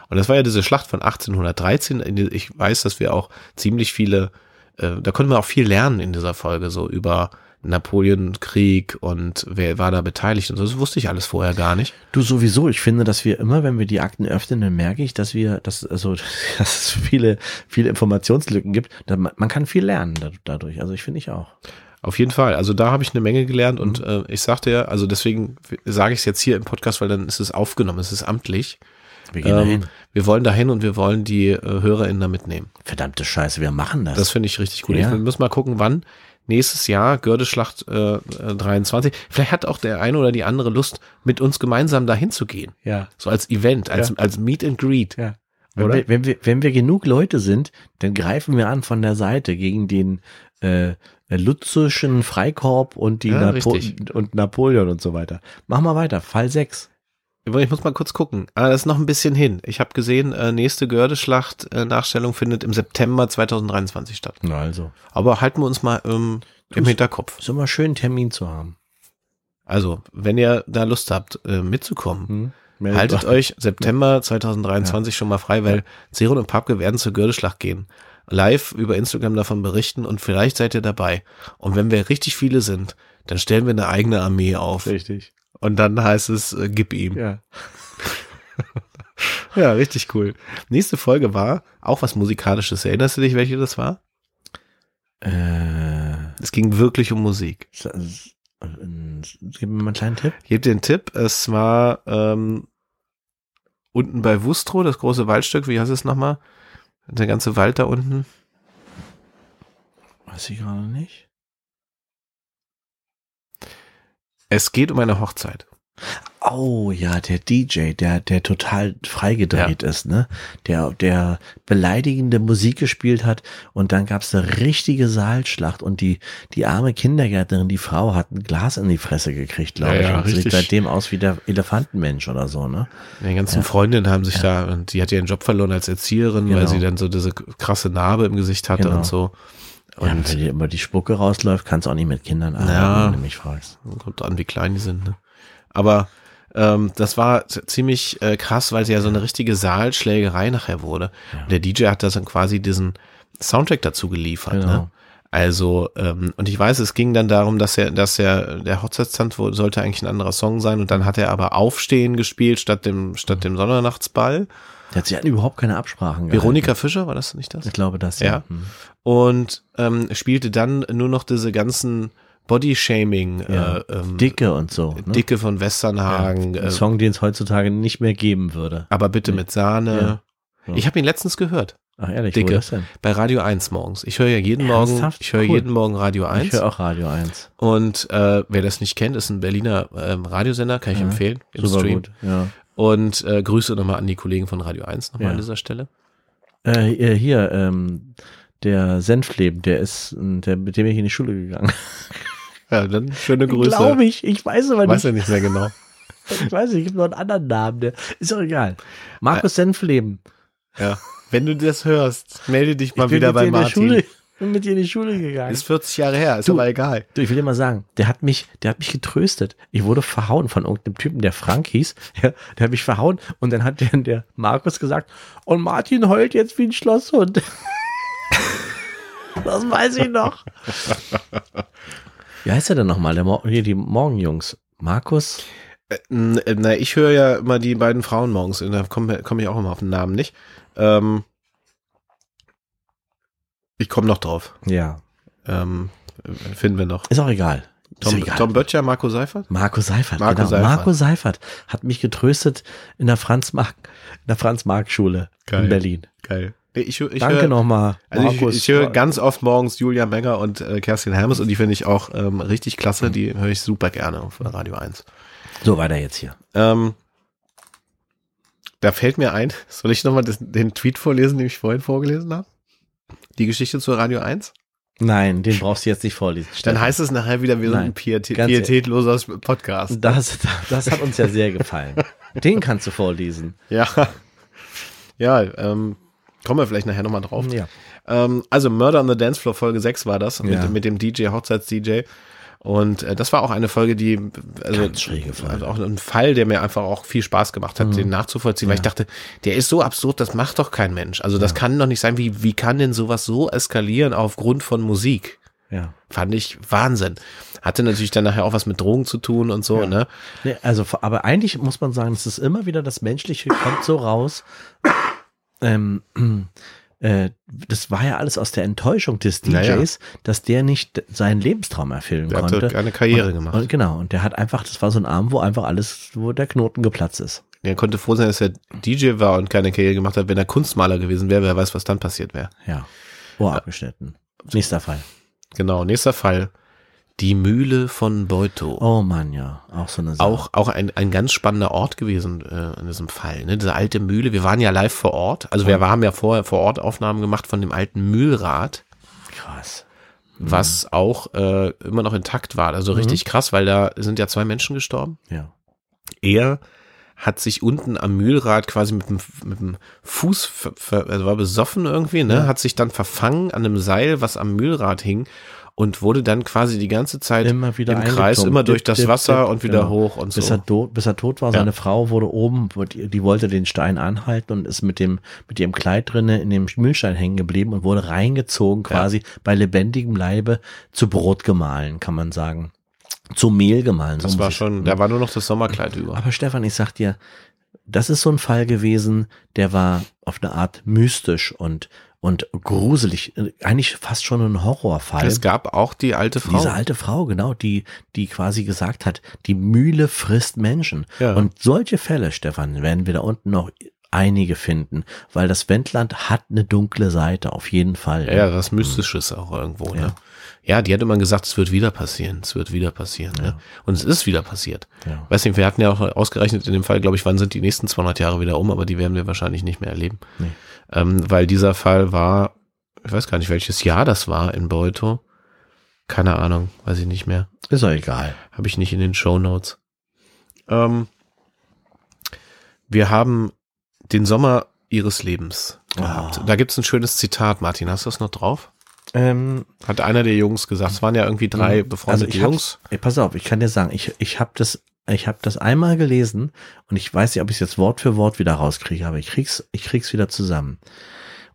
Und das war ja diese Schlacht von 1813. in die- Ich weiß, dass wir auch ziemlich viele, äh, da konnten wir auch viel lernen in dieser Folge, so über Napoleonkrieg und wer war da beteiligt und so. Das wusste ich alles vorher gar nicht. Du sowieso, ich finde, dass wir immer, wenn wir die Akten öffnen, dann merke ich, dass wir, dass, also, [laughs] dass es viele, viele Informationslücken gibt. Man kann viel lernen da- dadurch. Also ich finde ich auch. Auf jeden Fall. Also da habe ich eine Menge gelernt und Mhm. äh, ich sagte ja, also deswegen sage ich es jetzt hier im Podcast, weil dann ist es aufgenommen, es ist amtlich. Wir gehen Ähm, dahin. wir wollen dahin und wir wollen die äh, HörerInnen da mitnehmen. Verdammte Scheiße, wir machen das. Das finde ich richtig gut. Ja. Ich muss mal gucken, wann nächstes Jahr Gördeschlacht äh, äh, 23. Vielleicht hat auch der eine oder die andere Lust, mit uns gemeinsam dahin zu gehen. ja. So als Event, als, Ja. als Meet and Greet. Ja. Wenn Oder? wir, wenn, wir, wenn wir genug Leute sind, dann greifen wir an von der Seite gegen den äh, Lutzischen Freikorb und die Ja, Napo richtig. und Napoleon und so weiter. Mach mal weiter. Fall 6. Ich muss mal kurz gucken. Ah, das ist noch ein bisschen hin. Ich habe gesehen, äh, nächste Gördeschlacht-Nachstellung findet im September 2023 statt. Na also. Aber halten wir uns mal ähm, im. Hinterkopf. Ist immer schön, einen Termin zu haben. Also, wenn ihr da Lust habt, äh, mitzukommen, Hm? Haltet euch September 2023 schon mal frei, weil Zeron und Papke werden zur Gördeschlacht gehen. Live über Instagram davon berichten und vielleicht seid ihr dabei. Und wenn wir richtig viele sind, dann stellen wir eine eigene Armee auf. Richtig. Und dann heißt es, äh, gib ihm. Ja. [laughs] Ja, richtig cool. Nächste Folge war auch was Musikalisches. Erinnerst du dich, welche das war? Äh, Es ging wirklich um Musik. äh, gib mir mal einen kleinen Tipp. Gebe dir einen Tipp. Es war ähm, unten bei Wustrow, das große Waldstück. Wie heißt es nochmal? Der ganze Wald da unten. Weiß ich gerade nicht. Es geht um eine Hochzeit. Oh ja, der DJ, der, der total freigedreht ist, ne? Der, der beleidigende Musik gespielt hat und dann gab's eine richtige Saalschlacht und die, die arme Kindergärtnerin, die Frau, hat ein Glas in die Fresse gekriegt, glaube Ja, ich. ja, und sieht seitdem aus wie der Elefantenmensch oder so, ne? Die ganzen Ja. Freundinnen haben sich da, und die hat ihren Job verloren als Erzieherin, weil Genau. sie dann so diese krasse Narbe im Gesicht hatte Genau. und so. Und Und wenn dir immer die Spucke rausläuft, kannst du auch nicht mit Kindern arbeiten, Ja. wenn du mich fragst. kommt an, wie klein die sind. Ne? Aber ähm, das war ziemlich äh, krass, weil sie ja so eine richtige Saalschlägerei nachher wurde. Und der DJ hat das dann quasi diesen Soundtrack dazu geliefert. Genau. Ne? Also, ähm, und ich weiß, es ging dann darum, dass er, dass er, der Hochzeitstanz sollte eigentlich ein anderer Song sein und dann hat er aber Aufstehen gespielt statt dem, statt dem Sonnernachtsball. Hat sich hatten überhaupt keine Absprachen gehalten. Veronika Fischer, war das nicht das? Ich glaube das, Ja. ja. Hm. Und ähm, spielte dann nur noch diese ganzen Body-Shaming, Ja. äh, ähm, Dicke und so. Ne? Dicke von Westernhagen, Ein äh, Song, den es heutzutage nicht mehr geben würde. aber bitte mit Sahne. Ja. Ich habe ihn letztens gehört, Ach ehrlich, Dicke. wo das denn? bei Radio 1 morgens. Ich höre ja jeden Morgen, ich höre Cool. jeden Morgen Radio 1. Ich höre auch Radio 1. Und äh, wer das nicht kennt, ist ein Berliner ähm, Radiosender, kann ich Ja. empfehlen, im Super Stream. gut. Ja. Und äh, Grüße nochmal an die Kollegen von Radio 1 nochmal Ja. an dieser Stelle. Äh, hier, ähm, der Senfleben, der ist, der, mit dem bin ich in die Schule gegangen. [laughs] Ja, dann schöne Grüße. Glaube ich, ich weiß aber Weiß nicht. ja nicht mehr genau. [laughs] Ich weiß nicht, ich gibt noch einen anderen Namen. Der, ist doch egal. Markus Senfleben. Ja. Wenn du das hörst, melde dich mal wieder bei der Martin. Schule, bin mit dir in die Schule gegangen. Ist 40 Jahre her, ist Du- aber egal. Du, ich will dir mal sagen, der hat mich, der hat mich getröstet. Ich wurde verhauen von irgendeinem Typen, der Frank hieß. [laughs] Ja, der hat mich verhauen und dann hat der, der Markus gesagt, und Martin heult jetzt wie ein Schlosshund. [laughs] das weiß ich noch. Wie heißt er denn nochmal? Der Mor hier die Morgenjungs. Markus? Äh, äh, Na, ich höre ja immer die beiden Frauen morgens, und da komme komm ich auch immer auf den Namen nicht. Ähm, ich komme noch drauf. Ja. Ähm, äh, finden wir noch. Ist auch egal. Tom, egal. Tom Böttcher, Marco Seifert? Marco Seifert, Marco genau. Seifert. Marco Seifert hat mich getröstet in der Franz-Mark, in der Franz-Mark-Schule Geil. in Berlin. Geil. Ich, ich Danke nochmal. Also ich, ich höre ganz oft morgens Julia Menger und äh, Kerstin Hermes und die finde ich auch ähm, richtig klasse. Die höre ich super gerne auf Radio 1. So, weiter jetzt hier. Ähm, da fällt mir ein, [laughs] soll ich nochmal den Tweet vorlesen, den ich vorhin vorgelesen habe? Die Geschichte zu Radio 1? Nein, den brauchst du jetzt nicht vorlesen. Dann heißt es nachher wieder, wir sind Nein, ein Pietät, pietätloser Podcast. das, das hat uns ja sehr gefallen. [laughs] Den kannst du vorlesen. Ja. Ja, ähm, Kommen wir vielleicht nachher nochmal drauf. Ja. Ähm, also Murder on the Dance Floor Folge 6 war das, Ja. mit, mit dem DJ, Hochzeits-DJ. Und äh, das war auch eine Folge, die, also, also auch ein Fall, der mir einfach auch viel Spaß gemacht hat, den nachzuvollziehen, weil ich dachte, der ist so absurd, das macht doch kein Mensch. Also das kann doch nicht sein, wie, wie kann denn sowas so eskalieren aufgrund von Musik? Ja. Fand ich Wahnsinn. Hatte natürlich dann nachher auch was mit Drogen zu tun und so, ne? Nee, also, aber eigentlich muss man sagen, es ist immer wieder das Menschliche kommt so raus. Ähm, [clears throat] äh, das war ja alles aus der Enttäuschung des DJs, Naja. dass der nicht seinen Lebenstraum erfüllen Der konnte. hatte eine Karriere und, gemacht. Und genau, und der hat einfach, das war so ein Abend, wo einfach alles, wo der Knoten geplatzt ist. Er konnte froh sein, dass er DJ war und keine Karriere gemacht hat. Wenn er Kunstmaler gewesen wäre, wer weiß, was dann passiert wäre. Ja. Ohr abgeschnitten. Nächster Fall. Genau, nächster Fall. Die Mühle von Beutow. Oh Mann, ja. Auch so eine Sache. Auch, auch ein, ein ganz spannender Ort gewesen äh, in diesem Fall. Ne? Diese alte Mühle. Wir waren ja live vor Ort. Also wir haben ja vorher vor Ort Aufnahmen gemacht von dem alten Mühlrad, krass. was auch äh, immer noch intakt war. Also richtig krass, weil da sind ja zwei Menschen gestorben. Ja. Er hat sich unten am Mühlrad quasi mit dem, mit dem Fuß, ver, ver, also war besoffen irgendwie, ne? Hat sich dann verfangen an einem Seil, was am Mühlrad hing und wurde dann quasi die ganze Zeit Immer wieder im Kreis, immer durch Dip, das dip, Wasser dip, und wieder genau. hoch und Bis so. er, tot, bis er tot war, Ja. seine Frau wurde oben, die, wollte den Stein anhalten und ist mit dem, mit ihrem Kleid drinne in dem Mühlstein hängen geblieben und wurde reingezogen, quasi bei lebendigem Leibe zu Brot gemahlen, kann man sagen. Zu Mehl gemahlen. so Das war schon, da war nur noch das Sommerkleid über. Aber Stefan, ich sag dir, das ist so ein Fall gewesen, der war auf eine Art mystisch und, und gruselig, äh, eigentlich fast schon ein Horrorfall. Es gab auch die alte Frau. Diese alte Frau, genau, die, die quasi gesagt hat, die Mühle frisst Menschen. Ja. Und solche Fälle, Stefan, werden wir da unten noch einige finden, weil das Wendland hat eine dunkle Seite, auf jeden Fall. ja, ja, was Mystisches auch irgendwo, Ja. ne? Ja, die hat immer gesagt, es wird wieder passieren, es wird wieder passieren, ne? Und es ist wieder passiert. Ja. Weiß nicht, wir hatten ja auch ausgerechnet in dem Fall, glaube ich, wann sind die nächsten 200 Jahre wieder um, aber die werden wir wahrscheinlich nicht mehr erleben. Nee. Ähm, weil dieser Fall war, ich weiß gar nicht, welches Jahr das war in Beuto. Keine Ahnung, weiß ich nicht mehr. Ist doch egal. Habe ich nicht in den Show Notes. Ähm, wir haben den Sommer ihres Lebens gehabt. Ah. Da gibt's ein schönes Zitat, Martin. Hast du das noch drauf? Ähm, Hat einer der Jungs gesagt. Es waren ja irgendwie drei befreundete also ich hab's- Jungs. Ey, pass auf, ich kann dir sagen, ich, ich habe das, ich habe das einmal gelesen und ich weiß nicht, ob ich es jetzt Wort für Wort wieder rauskriege, aber ich krieg's, ich krieg's wieder zusammen.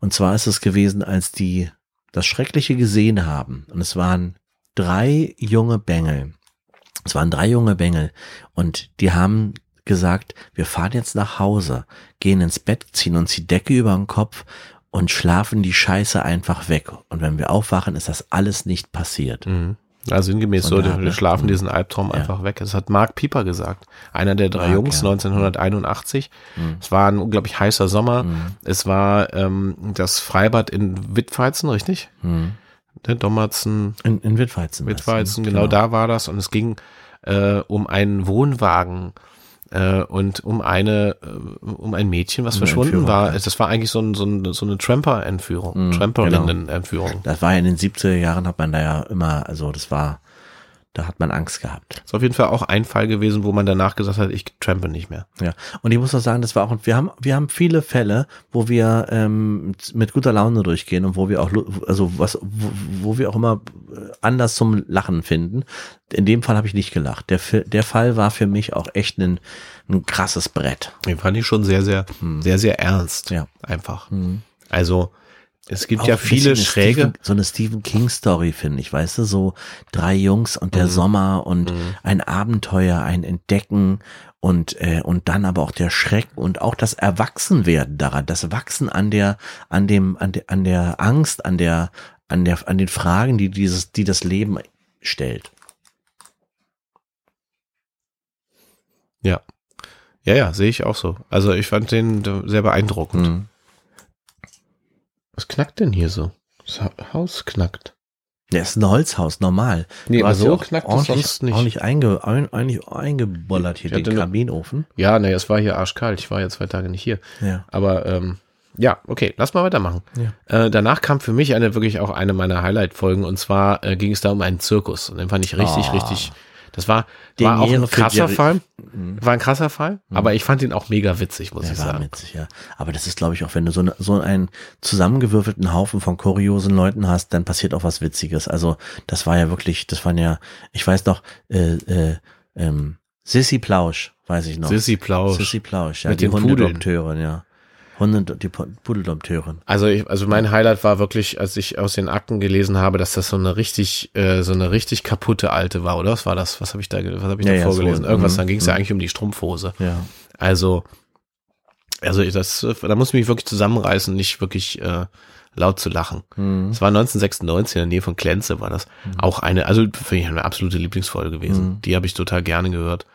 Und zwar ist es gewesen, als die das Schreckliche gesehen haben und es waren drei junge Bengel. Es waren drei junge Bengel und die haben gesagt, wir fahren jetzt nach Hause, gehen ins Bett, ziehen uns die Decke über den Kopf und schlafen die Scheiße einfach weg. Und wenn wir aufwachen, ist das alles nicht passiert. Mhm. Also sinngemäß so, der wir Art, schlafen ne? diesen Albtraum Ja. einfach weg. Das hat Mark Pieper gesagt. Einer der drei Mark, Jungs, ja. 1981. Mhm. Es war ein unglaublich heißer Sommer. Mhm. Es war ähm, das Freibad in Wittweizen, richtig? Mhm. Der Dommerzen, In, in Wittweizen. Wittweizen, genau, da war das. Und es ging äh, um einen Wohnwagen äh, und um eine, äh, um ein Mädchen, was Um verschwunden Entführung, war. ja. Das war eigentlich so, ein, so, ein, so eine Tramper-Entführung, Mhm, Tramperinnen-Entführung. Das war ja in den 70er Jahren, hat man da ja immer, also das war, da hat man Angst gehabt. Ist auf jeden Fall auch ein Fall gewesen, wo man danach gesagt hat, ich trampe nicht mehr. Ja. Und ich muss auch sagen, das war auch, wir haben, wir haben viele Fälle, wo wir ähm, mit guter Laune durchgehen und wo wir auch, also was, wo, wo wir auch immer äh, anders zum Lachen finden. In dem Fall habe ich nicht gelacht. Der, der Fall war für mich auch echt ein, ein krasses Brett. Den fand ich schon sehr, sehr, sehr, sehr ernst. Hm. Ja. Einfach. Mhm. Also, es gibt Auch ja viele schräge. Stephen, so eine Stephen King Story, finde ich, weißt du, so drei Jungs und der Sommer und ein Abenteuer, ein Entdecken und, äh, und dann aber auch der Schreck und auch das Erwachsenwerden daran, das Wachsen an der, an dem, an der, an der Angst, an der, an der, an den Fragen, die dieses, die das Leben stellt. Ja. Ja, ja, sehe ich auch so. Also, ich fand den äh, sehr beeindruckend. Mhm. Was knackt denn hier so? Das Ha- Haus knackt. Der ist ein Holzhaus, normal. Nee, aber so ja auch knackt es sonst nicht. Ordentlich, einge, ein, eigentlich eingebollert hier Ich den Kaminofen. Ja, nee, es war hier arschkalt. Ich war ja zwei Tage nicht hier. Ja. Aber ähm, ja, okay, lass mal weitermachen. Ja. Äh, danach kam für mich eine wirklich auch eine meiner Highlight-Folgen und zwar äh, ging es da um einen Zirkus und den fand ich richtig, Ah. richtig. Das war, Die war auch ein krasser Fall. Mhm. War ein krasser Fall, aber ich fand ihn auch mega witzig, muss Der ich war sagen. witzig, ja. Aber das ist, glaube ich, auch wenn du so, ne, so einen zusammengewürfelten Haufen von kuriosen Leuten hast, dann passiert auch was Witziges. Also das war ja wirklich, das waren ja, ich weiß noch, äh, äh, ähm, Sissy Plausch, weiß ich noch. Sissy Plausch. Sissy Plausch, ja, Mit die den Pudeln. Hundedompteurin, ja. Hunde, die Pu- Pudeldompteurin. Also, ich, also mein Highlight war wirklich, als ich aus den Akten gelesen habe, dass das so eine richtig, äh, so eine richtig kaputte alte war, oder? Was war das? Was habe ich da, was habe ich Ja, da ja, vorgelesen? so, Irgendwas, mhm, dann ging es ja mhm. eigentlich um die Strumpfhose. Ja. Also, also ich- das, da muss ich mich wirklich zusammenreißen, nicht wirklich äh, laut zu lachen. Mhm. Es war 1996 in der Nähe von Klenze war das. Auch eine, also finde ich eine absolute Lieblingsfolge gewesen. Mhm. Die habe ich total gerne gehört.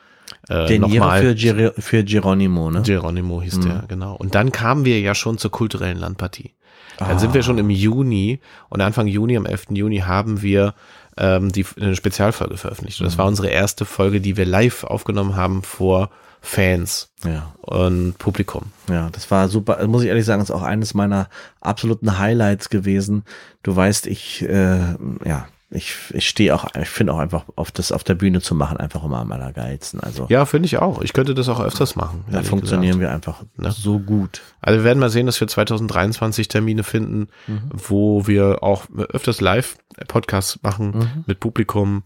Äh, Den Ihre nochmal. für, Geri für Geronimo, ne? Geronimo hieß Mhm. der, genau. Und dann kamen wir ja schon zur kulturellen Landpartie. Dann Ah. sind wir schon im Juni und Anfang Juni, am 11. Juni, haben wir ähm, die eine Spezialfolge veröffentlicht. Und das Mhm. war unsere erste Folge, die wir live aufgenommen haben vor Fans Ja. und Publikum. Ja, das war super. Muss ich ehrlich sagen, ist auch eines meiner absoluten Highlights gewesen. Du weißt, ich, äh, ja, ich, ich stehe auch, ich finde auch einfach auf das auf der Bühne zu machen einfach immer am allergeilsten. Also Ja, finde ich auch. Ich könnte das auch öfters machen. da funktionieren gesagt. wir einfach Ne? so gut. Also wir werden mal sehen, dass wir 2023 Termine finden, Mhm. wo wir auch öfters Live-Podcasts machen Mhm. mit Publikum.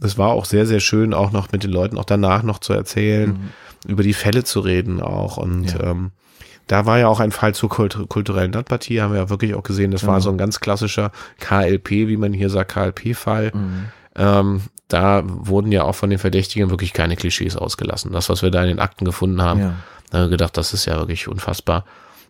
Es war auch sehr, sehr schön, auch noch mit den Leuten auch danach noch zu erzählen, über die Fälle zu reden auch. Und Ja. ähm, da war ja auch ein Fall zur Kult kulturellen Landpartie, haben wir ja wirklich auch gesehen. Das war Genau. so ein ganz klassischer KLP, wie man hier sagt, KLP-Fall. Mhm. Ähm, da wurden ja auch von den Verdächtigen wirklich keine Klischees ausgelassen. Das, was wir da in den Akten gefunden haben, Ja. da haben wir gedacht, das ist ja wirklich unfassbar,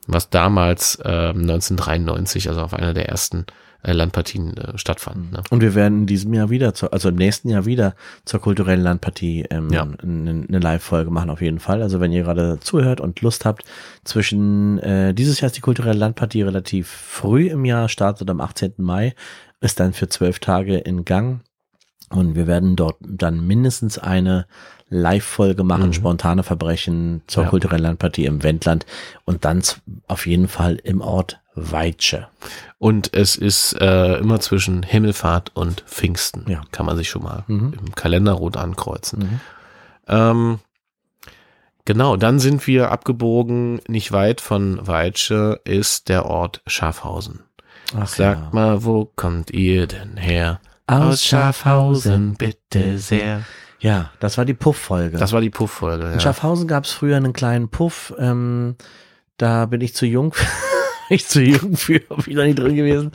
was damals ähm, 1993, also auf einer der ersten äh, Landpartien äh, stattfand. Ne? Und wir werden in diesem Jahr wieder, zu, also im nächsten Jahr wieder zur kulturellen Landpartie ähm, Ja. eine, eine Live-Folge machen auf jeden Fall. Also wenn ihr gerade zuhört und Lust habt, zwischen äh, dieses Jahr ist die kulturelle Landpartie relativ früh im Jahr, startet am 18. Mai, ist dann für zwölf Tage in Gang. Und wir werden dort dann mindestens eine Live-Folge machen, Mhm. spontane Verbrechen zur Ja. kulturellen Landpartie im Wendland und dann auf jeden Fall im Ort Weitsche. Und es ist äh, immer zwischen Himmelfahrt und Pfingsten. Ja. Kann man sich schon mal Mhm. im Kalender rot ankreuzen. Mhm. Ähm, genau, dann sind wir abgebogen, nicht weit von Weitsche ist der Ort Schafhausen. Ach Sagt mal, wo kommt ihr denn her? Aus Schafhausen, bitte sehr. Ja, das war die Puff-Folge. Das war die Puff-Folge. In Ja. Schaffhausen gab es früher einen kleinen Puff. Ähm, da bin ich zu jung. [laughs] ich zu jung für, bin ich noch nie drin gewesen.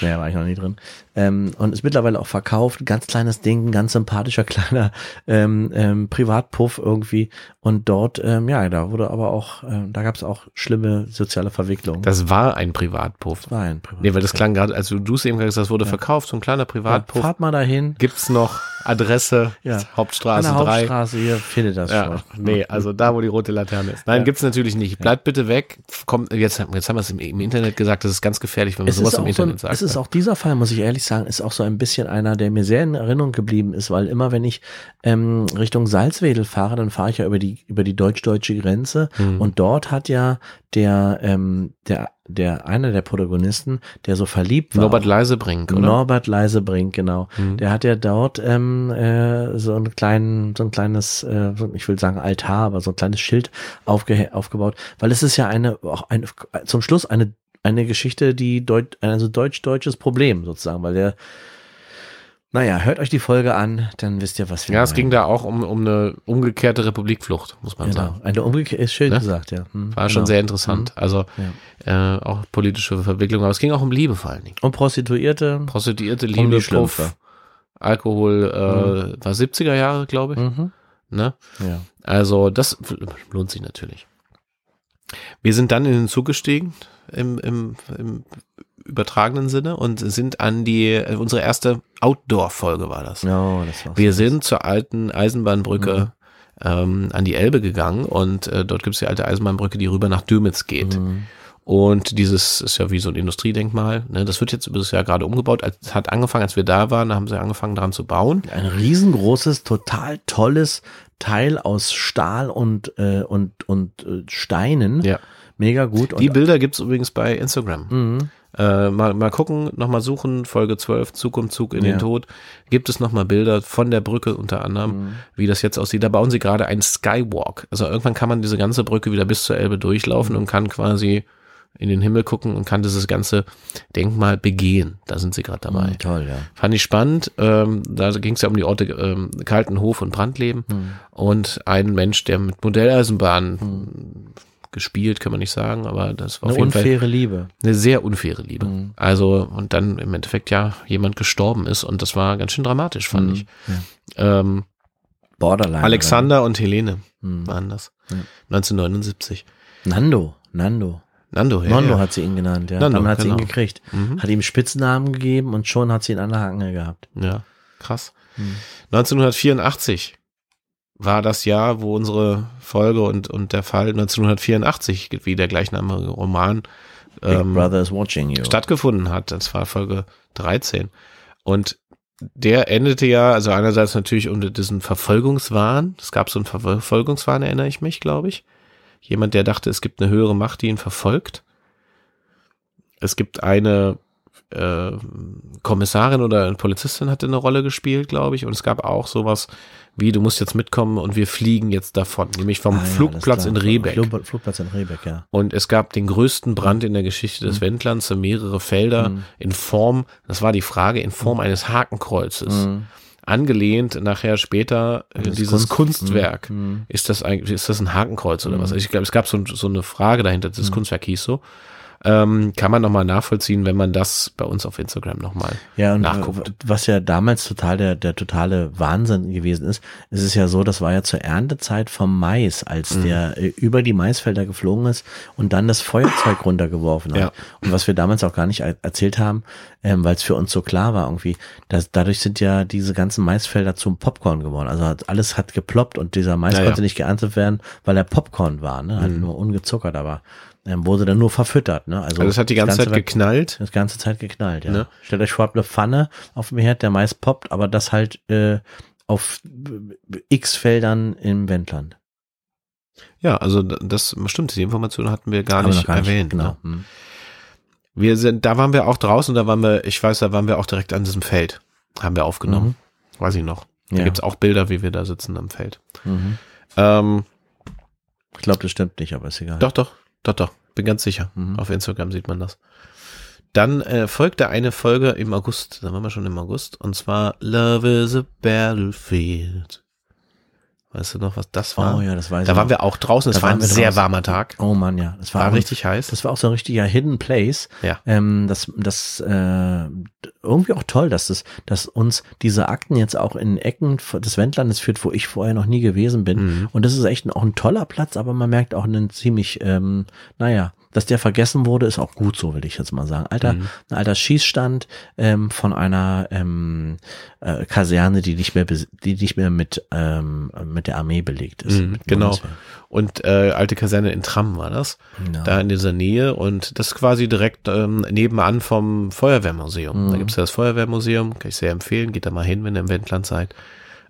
Naja, war ich noch nie drin. Ähm, und ist mittlerweile auch verkauft. Ganz kleines Ding, ganz sympathischer [laughs] kleiner ähm, ähm, Privatpuff irgendwie. Und dort, ähm, ja, da wurde aber auch, ähm, da gab es auch schlimme soziale Verwicklungen. Das war ein Privatpuff. war ein Privatpuff. Nee, weil das klang gerade, also du es eben gesagt hast, das wurde verkauft, so ein kleiner ja, Privatpuff. Fahrt mal dahin. Gibt's noch Adresse, [laughs] Ja. Hauptstraße An der 3. Hauptstraße hier findet das Ja, schon. nee, also da, wo die rote Laterne ist. Nein, Ja. gibt's natürlich nicht. Bleibt bitte weg. Kommt, jetzt, jetzt haben wir es im, im Internet gesagt, das ist ganz gefährlich, wenn man Es sowas im auch so ein, Internet sagt. es ist auch dieser Fall, muss ich ehrlich sagen, ist auch so ein bisschen einer, der mir sehr in Erinnerung geblieben ist, weil immer wenn ich ähm, Richtung Salzwedel fahre, dann fahre ich ja über die über die deutsch-deutsche Grenze Mhm. und dort hat ja der ähm, der der einer der Protagonisten, der so verliebt war, Norbert Leisebrink, oder? Norbert Leisebrink, genau. Mhm. Der hat ja dort ähm, äh, so einen kleinen, so ein kleines, äh, ich will sagen Altar, aber so ein kleines Schild aufge aufgebaut, weil es ist ja eine, auch eine, zum Schluss eine, eine Geschichte, die Deut also deutsch-deutsches Problem sozusagen, weil der, naja, hört euch die Folge an, dann wisst ihr, was wir Ja, es meinen. ging da auch um, um eine umgekehrte Republikflucht, muss man Genau, sagen. eine Umgekehrte, ist schön Ne? gesagt, ja. Hm, War schon genau. sehr interessant. Also Ja. äh, auch politische Verwicklung, aber es ging auch um Liebe vor allen Dingen. Und Prostituierte, Prostituierte, Um Liebe, die Puff. Alkohol, äh, war 70er Jahre, glaube ich. mhm. Ne? ja. Also das lohnt sich natürlich. Wir sind dann in den Zug gestiegen im, im, im übertragenen Sinne und sind an die, äh, unsere erste Outdoor-Folge war das. Ja, das. Wir sind zur alten Eisenbahnbrücke ähm, an die Elbe gegangen und äh, dort gibt es die alte Eisenbahnbrücke, die rüber nach Dürmitz geht. Mhm. Und dieses ist ja wie so ein Industriedenkmal. Ne? Das wird jetzt übrigens ja gerade umgebaut. Es hat angefangen, als wir da waren, da haben sie angefangen dran zu bauen. ein riesengroßes, total tolles Teil aus Stahl und äh, und und äh, Steinen. Ja. Mega gut. Und, Die Bilder gibt's übrigens bei Instagram. Mhm. Äh, mal, mal gucken, nochmal suchen, Folge 12, Zug um Zug in Ja. den Tod. Gibt es nochmal Bilder von der Brücke unter anderem, Mhm. wie das jetzt aussieht. Da bauen sie gerade einen Skywalk. Also irgendwann kann man diese ganze Brücke wieder bis zur Elbe durchlaufen Mhm. und kann quasi in den Himmel gucken und kann dieses ganze Denkmal begehen. Da sind sie gerade dabei. Mhm, toll, ja. Fand ich spannend. Ähm, da ging es ja um die Orte ähm, Kaltenhof und Brandleben. Mhm. Und ein Mensch, der mit Modelleisenbahn gespielt, kann man nicht sagen, aber das war auf Eine jeden Fall unfaire Liebe. eine sehr unfaire Liebe. Mhm. Also, und dann im Endeffekt ja jemand gestorben ist und das war ganz schön dramatisch, fand Mhm. ich. Ja. Ähm, Borderline. Alexander und Helene Mhm. waren das. Ja. 1979. Nando, Nando. Nando, ja. Nando hat sie ihn genannt, ja. Nando, Dann hat sie ihn genau. gekriegt. Mhm. Hat ihm Spitznamen gegeben und schon hat sie ihn an der Hacke gehabt. Ja, krass. Mhm. 1984 war das Jahr, wo unsere Folge und, und der Fall 1984, wie der gleichnamige Roman, ähm, stattgefunden hat. Das war Folge 13. Und der endete ja, also einerseits natürlich unter diesen Verfolgungswahn. Es gab so einen Verfolgungswahn, erinnere ich mich, glaube ich. Jemand, der dachte, es gibt eine höhere Macht, die ihn verfolgt. Es gibt eine äh, Kommissarin oder eine Polizistin hatte eine Rolle gespielt, glaube ich. Und es gab auch sowas wie, du musst jetzt mitkommen und wir fliegen jetzt davon, nämlich vom Ah, Flugplatz in klar. Rehbeck. Flug- Flugplatz in Rehbeck, ja. Und es gab den größten Brand in der Geschichte des Wendlands, mehrere Felder Mhm. in Form, das war die Frage, in Form eines Hakenkreuzes. Mhm. Angelehnt nachher später äh, dieses Kunst- Kunstwerk. Mhm. Ist das eigentlich, ist das ein Hakenkreuz oder Mhm. was? Ich glaube, es gab so, so eine Frage dahinter, das Kunstwerk hieß so. Ähm, kann man nochmal nachvollziehen, wenn man das bei uns auf Instagram nochmal. Ja, und nachguckt. was ja damals total der, der totale Wahnsinn gewesen ist, ist es ja so, das war ja zur Erntezeit vom Mais, als Mhm. der äh, über die Maisfelder geflogen ist und dann das Feuerzeug runtergeworfen hat. Ja. Und was wir damals auch gar nicht er- erzählt haben, ähm, weil es für uns so klar war irgendwie, dass dadurch sind ja diese ganzen Maisfelder zum Popcorn geworden. Also hat, alles hat geploppt und dieser Mais Ja, ja. konnte nicht geerntet werden, weil er Popcorn war, ne? Halt nur ungezuckert, aber ähm, wurde dann nur verfüttert, ne? Also es hat die das ganze Zeit geknallt. das ganze Zeit geknallt, ja. Ne? Stellt euch vor, habt eine Pfanne auf dem Herd, der Mais poppt, aber das halt äh, auf x Feldern im Wendland. Ja, also das stimmt, die Information hatten wir gar Haben wir nicht erwähnt. genau. Ne? Hm. Wir sind, da waren wir auch draußen, da waren wir, ich weiß, da waren wir auch direkt an diesem Feld. Haben wir aufgenommen. Weiß ich noch. Da Ja. gibt's auch Bilder, wie wir da sitzen am Feld. Mhm. Ähm, Ich glaube, das stimmt nicht, aber ist egal. doch, doch, doch, doch. Bin ganz sicher. Mhm. Auf Instagram sieht man das. Dann äh, folgte eine Folge im August, da waren wir schon im August, und zwar Love is a Battlefield. Weißt du noch, was das war? Oh ja, das weiß da ich waren noch. wir auch draußen, es Da war ein sehr draußen. warmer Tag. Oh Mann, ja. Das war, War richtig heiß. Das war auch so ein richtiger Hidden Place. Ja. Ähm, das, das äh, irgendwie auch toll, dass das, dass uns diese Akten jetzt auch in Ecken des Wendlandes führt, wo ich vorher noch nie gewesen bin. Mhm. Und das ist echt auch ein toller Platz, aber man merkt auch einen ziemlich, ähm, naja, dass der vergessen wurde, ist auch gut so, will ich jetzt mal sagen. Alter, Mhm. ein alter Schießstand ähm, von einer ähm, äh, Kaserne, die nicht mehr, die nicht mehr mit ähm, mit der Armee belegt ist. Mhm, genau. Bundeswehr. Und äh, alte Kaserne in Tram war das. Genau. da in dieser Nähe und das ist quasi direkt ähm, nebenan vom Feuerwehrmuseum. Mhm. Da gibt's ja das Feuerwehrmuseum, kann ich sehr empfehlen, geht da mal hin, wenn ihr im Wendland seid.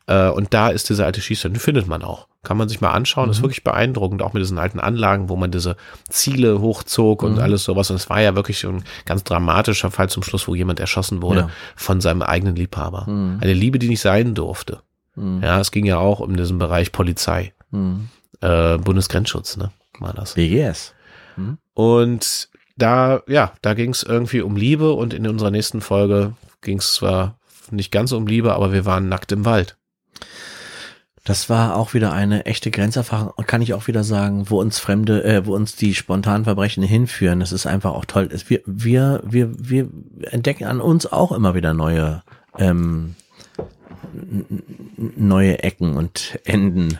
Äh, und da ist dieser alte Schießstand, den findet man auch. Kann man sich mal anschauen, Mhm. ist wirklich beeindruckend, auch mit diesen alten Anlagen, wo man diese Ziele hochzog und Mhm. alles sowas. Und es war ja wirklich ein ganz dramatischer Fall zum Schluss, wo jemand erschossen wurde Ja. von seinem eigenen Liebhaber. Mhm. Eine Liebe, die nicht sein durfte. Mhm. Ja, es ging ja auch um diesen Bereich Polizei, Mhm. äh, Bundesgrenzschutz, ne, war das. BGS. Und da, ja, da ging es irgendwie um Liebe und in unserer nächsten Folge ging es zwar nicht ganz um Liebe, aber wir waren nackt im Wald. Das war auch wieder eine echte Grenzerfahrung, kann ich auch wieder sagen, wo uns Fremde, äh, wo uns die spontanen Verbrechen hinführen. Das ist einfach auch toll. Wir, wir, wir, wir entdecken an uns auch immer wieder neue, ähm, neue Ecken und Enden,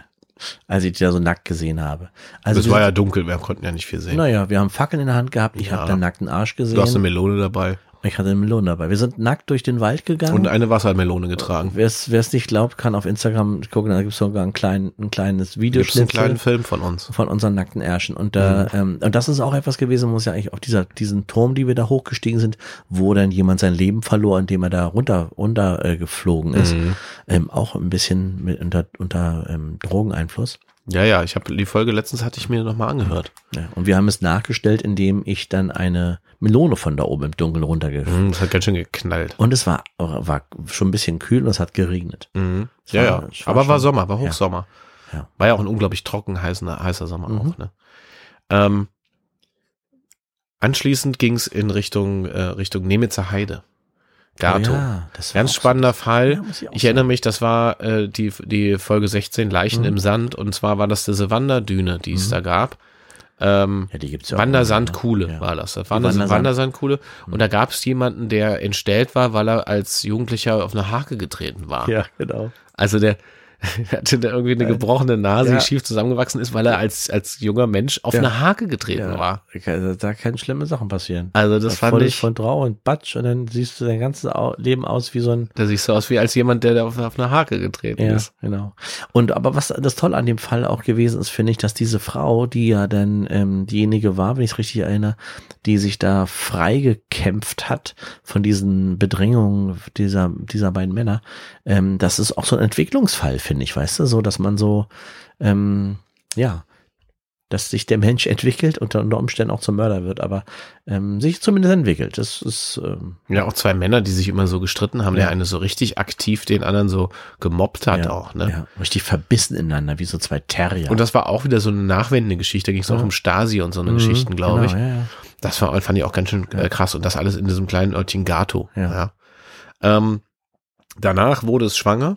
als ich die da so nackt gesehen habe. Also es war ja dunkel, wir konnten ja nicht viel sehen. naja, wir haben Fackeln in der Hand gehabt. Ich Ja. habe den nackten Arsch du hast eine gesehen. Melone dabei Ich hatte eine Melone dabei. Wir sind nackt durch den Wald gegangen. und eine Wassermelone getragen. Wer es nicht glaubt, kann auf Instagram gucken, da gibt es sogar ein, klein, ein kleines Gibt es einen kleinen Film von uns? von unseren nackten Ärschen. Und, da, ähm, und das ist auch etwas gewesen, muss ja eigentlich auf dieser, diesen Turm, die wir da hochgestiegen sind, wo dann jemand sein Leben verlor, indem er da runter, runter äh, geflogen ist. Mhm. Ähm, auch ein bisschen mit unter, unter ähm, Drogeneinfluss. Ja, ja, ich habe die Folge letztens hatte ich mir nochmal angehört. Ja, und wir haben es nachgestellt, indem ich dann eine Melone von da oben im Dunkeln runtergefahren Mhm, Das hat ganz schön geknallt. Und es war, war schon ein bisschen kühl und es hat geregnet. Es Ja, war- ja. war Aber war schon- Sommer, war ja. Hochsommer. Ja. War ja auch ein unglaublich trocken, heißer, heißer Sommer Mhm. auch. Ne? Ähm, anschließend ging es in Richtung, äh, Richtung Nemitzer Heide. Gato. Oh ja, Ganz auch so- spannender Fall. Ja, ich ich erinnere mich, das war äh, die, die Folge 16 Leichen Mhm. im Sand und zwar war das diese Wanderdüne, die es da gab. Ähm, Ja, die gibt's ja. Wandersandkuhle Ja. war das. Das Wandersand. Wandersandkuhle. Und da gab es jemanden, der entstellt war, weil er als Jugendlicher auf eine Hake getreten war. Ja, genau. Also der [laughs] hatte da irgendwie eine gebrochene Nase, Ja. die schief zusammengewachsen ist, weil er als, als junger Mensch auf Ja. eine Hake getreten Ja. war. Da, da können schlimme Sachen passieren. Also das fand Voll ich, von Drau und Batsch und dann siehst du dein ganzes Leben aus wie so ein da siehst du aus wie als jemand, der da auf, auf eine Hake getreten Ja, ist. genau. Und aber was das Tolle an dem Fall auch gewesen ist, finde ich, dass diese Frau, die ja dann ähm, diejenige war, wenn ich es richtig erinnere, die sich da freigekämpft hat von diesen Bedrängungen dieser dieser beiden Männer, ähm, das ist auch so ein Entwicklungsfall, finde ich, weißt du, so, dass man so, ähm, ja, dass sich der Mensch entwickelt und unter Umständen auch zum Mörder wird, aber ähm, sich zumindest entwickelt. Das ist ähm, Ja, auch zwei Männer, die sich immer so gestritten haben. Ja. Der eine so richtig aktiv den anderen so gemobbt hat ja, auch, ne? ja, richtig verbissen ineinander, wie so zwei Terrier. Und das war auch wieder so eine nachwendende Geschichte. Da ging es auch Ja. um Stasi und so eine Mhm, Geschichten, glaube genau, ich. Ja. Das war, fand ich auch ganz schön äh, krass. Und das alles in diesem kleinen Örtchen Gato. Ja. Ähm, danach wurde es schwanger.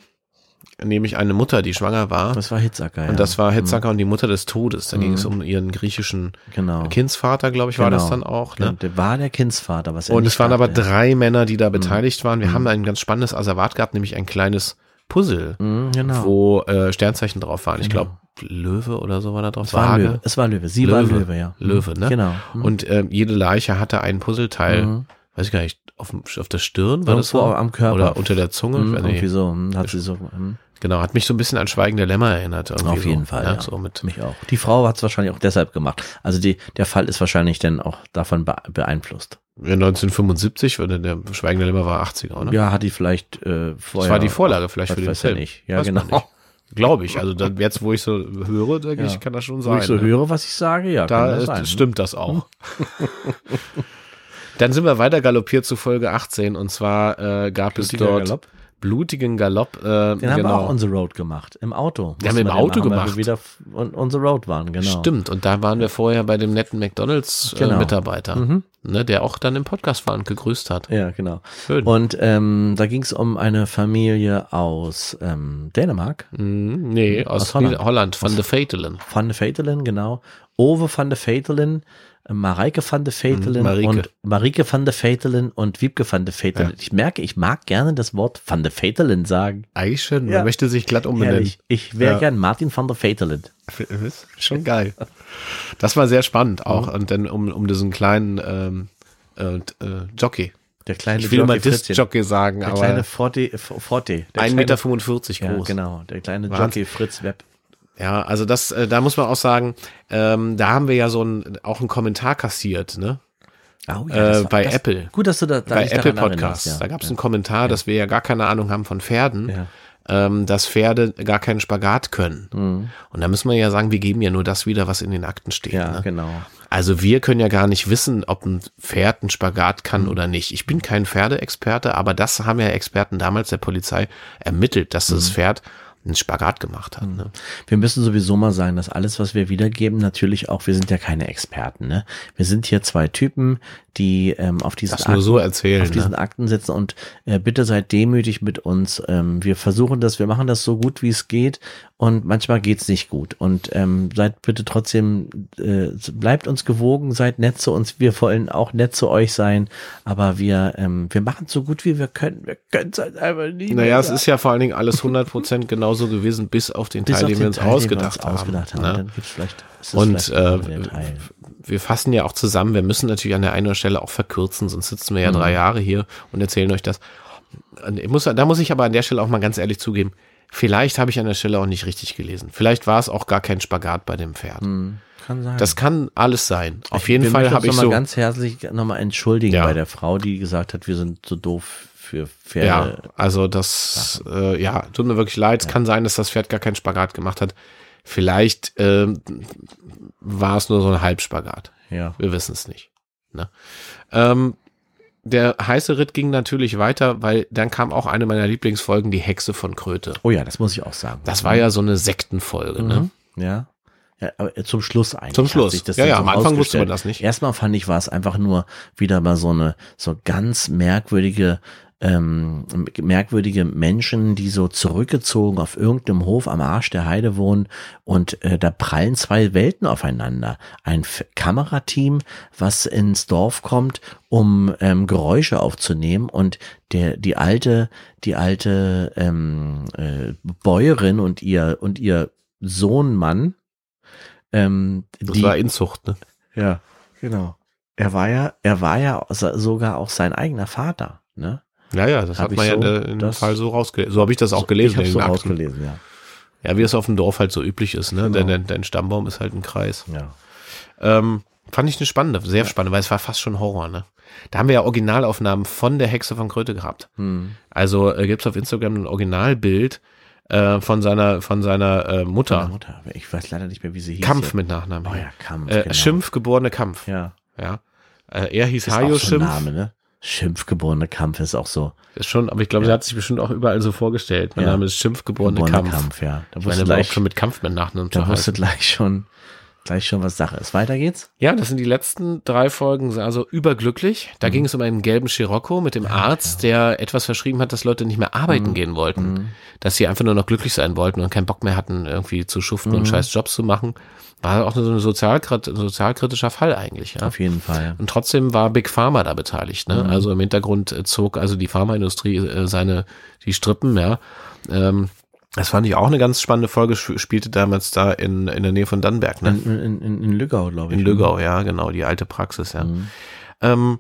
Nämlich eine Mutter, die schwanger war. Das war Hitzacker, ja. Und das war Hetzacker und die Mutter des Todes. Da Mhm. ging es um ihren griechischen Genau. Kindsvater, glaube ich, war Genau. das dann auch. Ne? Der war der Kindsvater, was er Und es waren aber drei Männer, die da beteiligt waren. Wir Mhm. haben ein ganz spannendes Asservat gehabt, nämlich ein kleines Puzzle, Mhm, genau. wo äh, Sternzeichen drauf waren. Ich Genau. glaube, Löwe oder so war da drauf. es war. Löwe. Es war Löwe. Sie war Löwe. Löwe, ja. Mhm. Löwe, ne? Genau. Mhm. Und ähm, jede Leiche hatte ein Puzzleteil, Mhm. weiß ich gar nicht, auf, auf der Stirn war das Irgendwo so? am Körper. Oder unter der Zunge? Mhm, Nee. irgendwie so. mhm, Hat sie so. mhm. Genau, hat mich so ein bisschen an Schweigen der Lämmer erinnert. Auf jeden so, Fall. Ne? Ja. So mit, Mich auch. Die Frau hat es wahrscheinlich auch deshalb gemacht. Also die, der Fall ist wahrscheinlich dann auch davon be beeinflusst. ja, 1975, oder der Schweigen der Lämmer war 80er, oder? Ja, hat die vielleicht äh, das vorher. war die Vorlage vielleicht für den weiß Film. nicht. Ja, Weiß genau. Glaube ich. Also dann, jetzt, wo ich so höre, denke Ja. ich, kann das schon Wo sein. ich so ne? höre, was ich sage, ja. Da das sein. stimmt das auch. [laughs] Dann sind wir weiter galoppiert zu Folge 18 und zwar äh, gab es Blutiger dort Galopp. Blutigen Galopp. Äh, Den haben wir genau. auch on the road gemacht. Im Auto. Den haben wir im den Auto weil gemacht. Wir wieder on, on the road waren, genau. Stimmt, und da waren wir vorher bei dem netten McDonalds-Mitarbeiter, Genau. äh, Mitarbeiter, Mhm. ne, der auch dann im Podcast war und gegrüßt hat. Ja, genau. Schön. Und ähm, da ging es um eine Familie aus ähm, Dänemark, Mhm, nee, aus, Aus Holland. Holland, Holland van de Vetelen. van de Vetelen, genau. Ove van Vetelen, äh, Mareike van de Vetelen Mhm, Marieke. und Marike van de Vetelen und Wiebke van de Vetelen. Ja. Ich merke, ich mag gerne das Wort van de Vetelen sagen. Eigentlich schön, man Ja. möchte sich glatt umbenennen. Herrlich. Ich wäre Ja. gern Martin van der Vetelen. Schon geil. Das war sehr spannend Mhm. auch. Und dann um, um diesen kleinen ähm, äh, äh, Jockey. Der kleine Ich will immer Jockey Fritzchen. Disc-Jockey sagen, Der aber kleine Forte, Forte. Der 1,45 kleine- Meter fünfundvierzig Ja, groß. genau. Der kleine Wahnsinn. Jockey Fritz Webb. Ja, also das, äh, da muss man auch sagen, ähm, da haben wir ja so ein, auch einen Kommentar kassiert, ne? Oh, Äh, bei Apple. Gut, dass du da, da Bei Apple Podcasts. erinnerst, Da gab es einen Kommentar, dass wir ja gar keine Ahnung haben von Pferden, Ja. ähm, dass Pferde gar keinen Spagat können. Mhm. Und da müssen wir ja sagen, wir geben ja nur das wieder, was in den Akten steht. Ja, ne? genau. Also wir können ja gar nicht wissen, ob ein Pferd einen Spagat kann Mhm. oder nicht. Ich bin kein Pferdeexperte, aber das haben ja Experten damals der Polizei ermittelt, dass Mhm. das Pferd einen Spagat gemacht hat. Ne? Wir müssen sowieso mal sagen, dass alles, was wir wiedergeben, natürlich auch, wir sind ja keine Experten, ne? Wir sind hier zwei Typen, die ähm, auf diesen nur so erzählen. auf diesen Ne? Akten sitzen und äh, bitte seid demütig mit uns. Ähm, wir versuchen das, wir machen das so gut wie es geht und manchmal geht's nicht gut. Und ähm, seid bitte trotzdem, äh, bleibt uns gewogen, seid nett zu uns. Wir wollen auch nett zu euch sein, aber wir, ähm, wir machen so gut wie wir können. Wir können es halt einfach nie. Naja, es ist ja vor allen Dingen alles 100% genauso gewesen, bis auf den Bis Teil, auf den den wir uns Teil, den wir ausgedacht uns haben. ausgedacht haben. ne? Dann gibt's vielleicht, Und vielleicht äh, wir fassen ja auch zusammen, wir müssen natürlich an der einen oder Stelle auch verkürzen, sonst sitzen wir ja drei Jahre hier und erzählen euch das. Ich muss, da muss ich aber an der Stelle auch mal ganz ehrlich zugeben, vielleicht habe ich an der Stelle auch nicht richtig gelesen. Vielleicht war es auch gar kein Spagat bei dem Pferd. Hm, kann sein. Das kann alles sein. Auf jeden wir Fall habe ich noch mal so. ganz herzlich nochmal entschuldigen Ja. bei der Frau, die gesagt hat, wir sind so doof für Ja, Pferde. also das, äh, ja, tut mir wirklich leid. Es kann sein, dass das Pferd gar keinen Spagat gemacht hat. Vielleicht ähm, war es nur so ein Halbspagat. Ja. Wir wissen es nicht. Ne? Ähm, der heiße Ritt ging natürlich weiter, weil dann kam auch eine meiner Lieblingsfolgen, die Hexe von Kröte. Oh ja, das muss ich auch sagen. Das war ja so eine Sektenfolge, ne? Mhm. Ja. Ja, aber zum Schluss eigentlich. Zum Schluss. Ja, ja, am Anfang wusste man das nicht. Erstmal fand ich, war es einfach nur wieder mal so eine, so ganz merkwürdige, ähm, merkwürdige Menschen, die so zurückgezogen auf irgendeinem Hof am Arsch der Heide wohnen und äh, da prallen zwei Welten aufeinander. Ein F Kamerateam, was ins Dorf kommt, um ähm, Geräusche aufzunehmen und der die alte die alte ähm, äh, Bäuerin und ihr und ihr Sohnmann ähm, Das die, war Inzucht, ne? ja, genau. Er war ja, er war ja so- sogar auch sein eigener Vater, ne? Ja, ja, das Hab hat man ja so, in, dem Fall so rausgelesen. So habe ich das auch gelesen. Ich habe so rausgelesen, ja. Ja, wie es auf dem Dorf halt so üblich ist, ne? Genau. Denn dein, dein Stammbaum ist halt ein Kreis. Ja. Ähm, fand ich eine spannende, sehr spannende, weil es war fast schon Horror, ne? Da haben wir ja Originalaufnahmen von der Hexe von Kröte gehabt. Hm. Also äh, gibt's auf Instagram ein Originalbild äh, von seiner von seiner äh, Mutter. Mutter, aber ich weiß leider nicht mehr, wie sie hieß. Kampf mit Nachnamen. Oh ja, Kampf. äh, genau. Schimpf geborene Kampf. Ja. Ja. Äh, er hieß Hajo so Schimpf. Name, ne? Schimpfgeborene Kampf ist auch so. Ist schon, aber ich glaube, sie hat sich bestimmt auch überall so vorgestellt. Mein Ja. Name ist Schimpf geborene Geborene Kampf. ja. Da Ich wusste gleich, auch schon mit Kampf mit Nachnamen da wusste gleich schon, gleich schon, was Sache ist. Weiter geht's? Ja, das sind die letzten drei Folgen, also überglücklich. Mhm. Da ging es um einen gelben Scirocco mit dem Arzt, der etwas verschrieben hat, dass Leute nicht mehr Mhm. arbeiten gehen wollten. Dass sie einfach nur noch glücklich sein wollten und keinen Bock mehr hatten, irgendwie zu schuften Mhm. und scheiß Jobs zu machen. War auch so ein sozialkrit sozialkritischer Fall eigentlich, ja. Auf jeden Fall. Und trotzdem war Big Pharma da beteiligt. Ne? Mhm. Also im Hintergrund zog also die Pharmaindustrie äh, seine die Strippen, ja. Ähm, das fand ich auch eine ganz spannende Folge. Sp- Spielte damals da in, in der Nähe von Dannenberg, ne? In, in, in, Lügau, glaube ich. In Lügau, ja, genau, die alte Praxis, ja. Mhm. Ähm,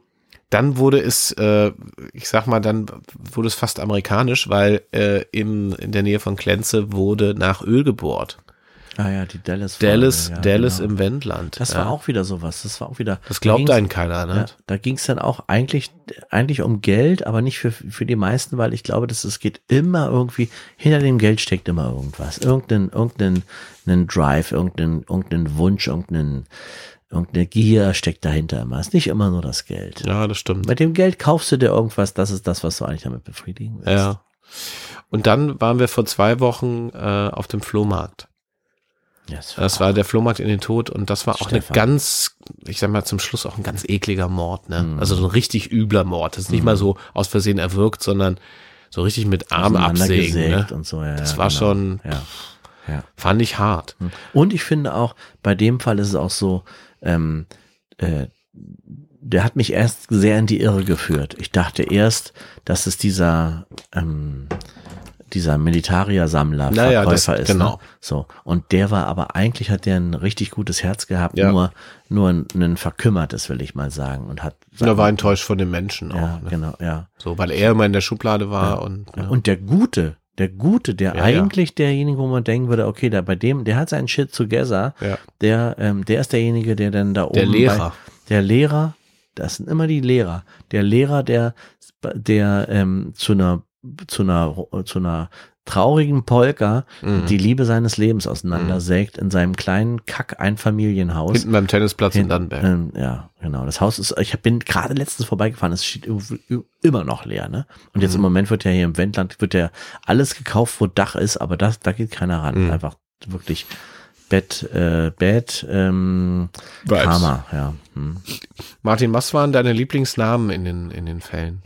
dann wurde es, äh, ich sag mal, dann wurde es fast amerikanisch, weil äh, in, in der Nähe von Klenze wurde nach Öl gebohrt. Ah ja, die Dallas. Dallas, ja, Dallas genau. im Wendland. Das ja. war auch wieder sowas. Das war auch wieder. Das glaubt da einen keiner, ne? Ja, da ging es dann auch eigentlich, eigentlich um Geld, aber nicht für, für die meisten, weil ich glaube, dass es geht immer irgendwie, hinter dem Geld steckt immer irgendwas. Irgendein, irgendein einen Drive, irgendein, irgendein Wunsch, irgendein, irgendeine Gier steckt dahinter immer. Es ist nicht immer nur das Geld. Ja, das stimmt. Mit dem Geld kaufst du dir irgendwas, das ist das, was du eigentlich damit befriedigen willst. Ja. Und dann waren wir vor zwei Wochen äh, auf dem Flohmarkt. Ja, das war der Flohmarkt in den Tod und das war auch Stefan. eine ganz, ich sag mal zum Schluss auch ein ganz ekliger Mord, ne? Mhm. Also so ein richtig übler Mord. Das ist nicht mal so aus Versehen erwürgt, sondern so richtig mit Arm absägen. Ne? und so. Ja, Das ja, war genau. schon, Ja. Ja. fand ich hart. Und ich finde auch, bei dem Fall ist es auch so, ähm, äh, der hat mich erst sehr in die Irre geführt. Ich dachte erst, dass es dieser, ähm, dieser Militaria-Sammler, Naja, das- Verkäufer ist. genau. Ne? So. Und der war aber eigentlich hat der ein richtig gutes Herz gehabt, Ja. nur, nur ein, ein verkümmertes, will ich mal sagen. Und hat, Und er war enttäuscht von den Menschen ja, auch. Ne? genau, ja. So, weil er immer in der Schublade war Ja. und ne? Und der Gute, der Gute, der Ja, eigentlich derjenige, wo man denken würde, okay, da bei dem, der hat seinen Shit together, ja. der, ähm, der ist derjenige, der dann da oben. der Lehrer. Bei, der Lehrer, das sind immer die Lehrer. Der Lehrer, der, der ähm, zu einer, zu einer, zu einer traurigen Polka Mhm. die Liebe seines Lebens auseinandersägt in seinem kleinen Kack-Einfamilienhaus. Hinten beim Tennisplatz in Hin- Dannenberg. Ähm, ja, genau. Das Haus ist, ich bin gerade letztens vorbeigefahren, es steht immer noch leer, ne? Und jetzt Mhm. im Moment wird ja hier im Wendland, wird ja alles gekauft, wo Dach ist, aber das, da geht keiner ran. Mhm. Einfach wirklich Bett, äh, Bett, ähm, Vibes. Karma, ja. Hm. Martin, was waren deine Lieblingsnamen in den, in den Fällen?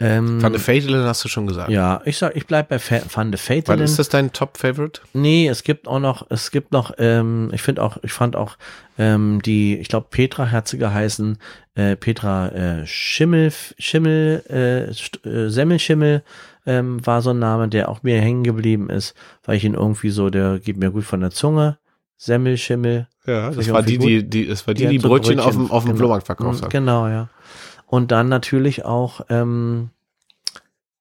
Ähm, Van de Vetelen hast du schon gesagt. ja, ich sag, ich bleib bei Fa Van de Wann Vetelen. ist das dein Top-Favorite? Nee, es gibt auch noch, es gibt noch, ähm, ich finde auch, ich fand auch ähm, die, ich glaube Petra hat sie geheißen, äh, Petra äh, Schimmel, Schimmel, äh, äh, Semmelschimmel ähm, war so ein Name, der auch mir hängen geblieben ist, weil ich ihn irgendwie so, der geht mir gut von der Zunge. Semmelschimmel. Ja, das war die, die, die, es war die, die, hat so Brötchen, auf dem, auf dem genau. Flohmarkt verkauft hat. Genau, ja. Und dann natürlich auch, ähm,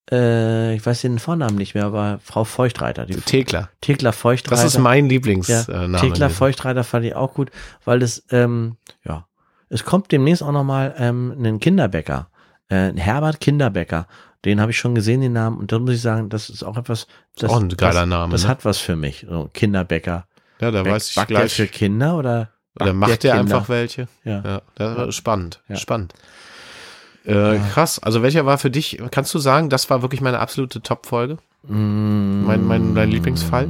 äh, ich weiß den Vornamen nicht mehr, aber Frau Feuchtreiter, die Thekla. Thekla Feuchtreiter. Das ist mein Ja, Lieblingsname. Thekla Feuchtreiter fand ich auch gut, weil es, ähm, ja, es kommt demnächst auch nochmal ähm, ein Kinderbäcker, äh, Herbert Kinderbäcker. Den habe ich schon gesehen, den Namen. Und da muss ich sagen, das ist auch etwas, das, auch ein geiler das, Name, Das ne? hat was für mich, so Kinderbäcker. Ja, da Back- weiß ich backt der gleich. für Kinder oder? Oder macht der Kinder? einfach welche? Ja. Ja, das war spannend. Ja. Spannend. Äh, krass. Also welcher war für dich, kannst du sagen, das war wirklich meine absolute Top-Folge? Mein, mein, dein Lieblingsfall?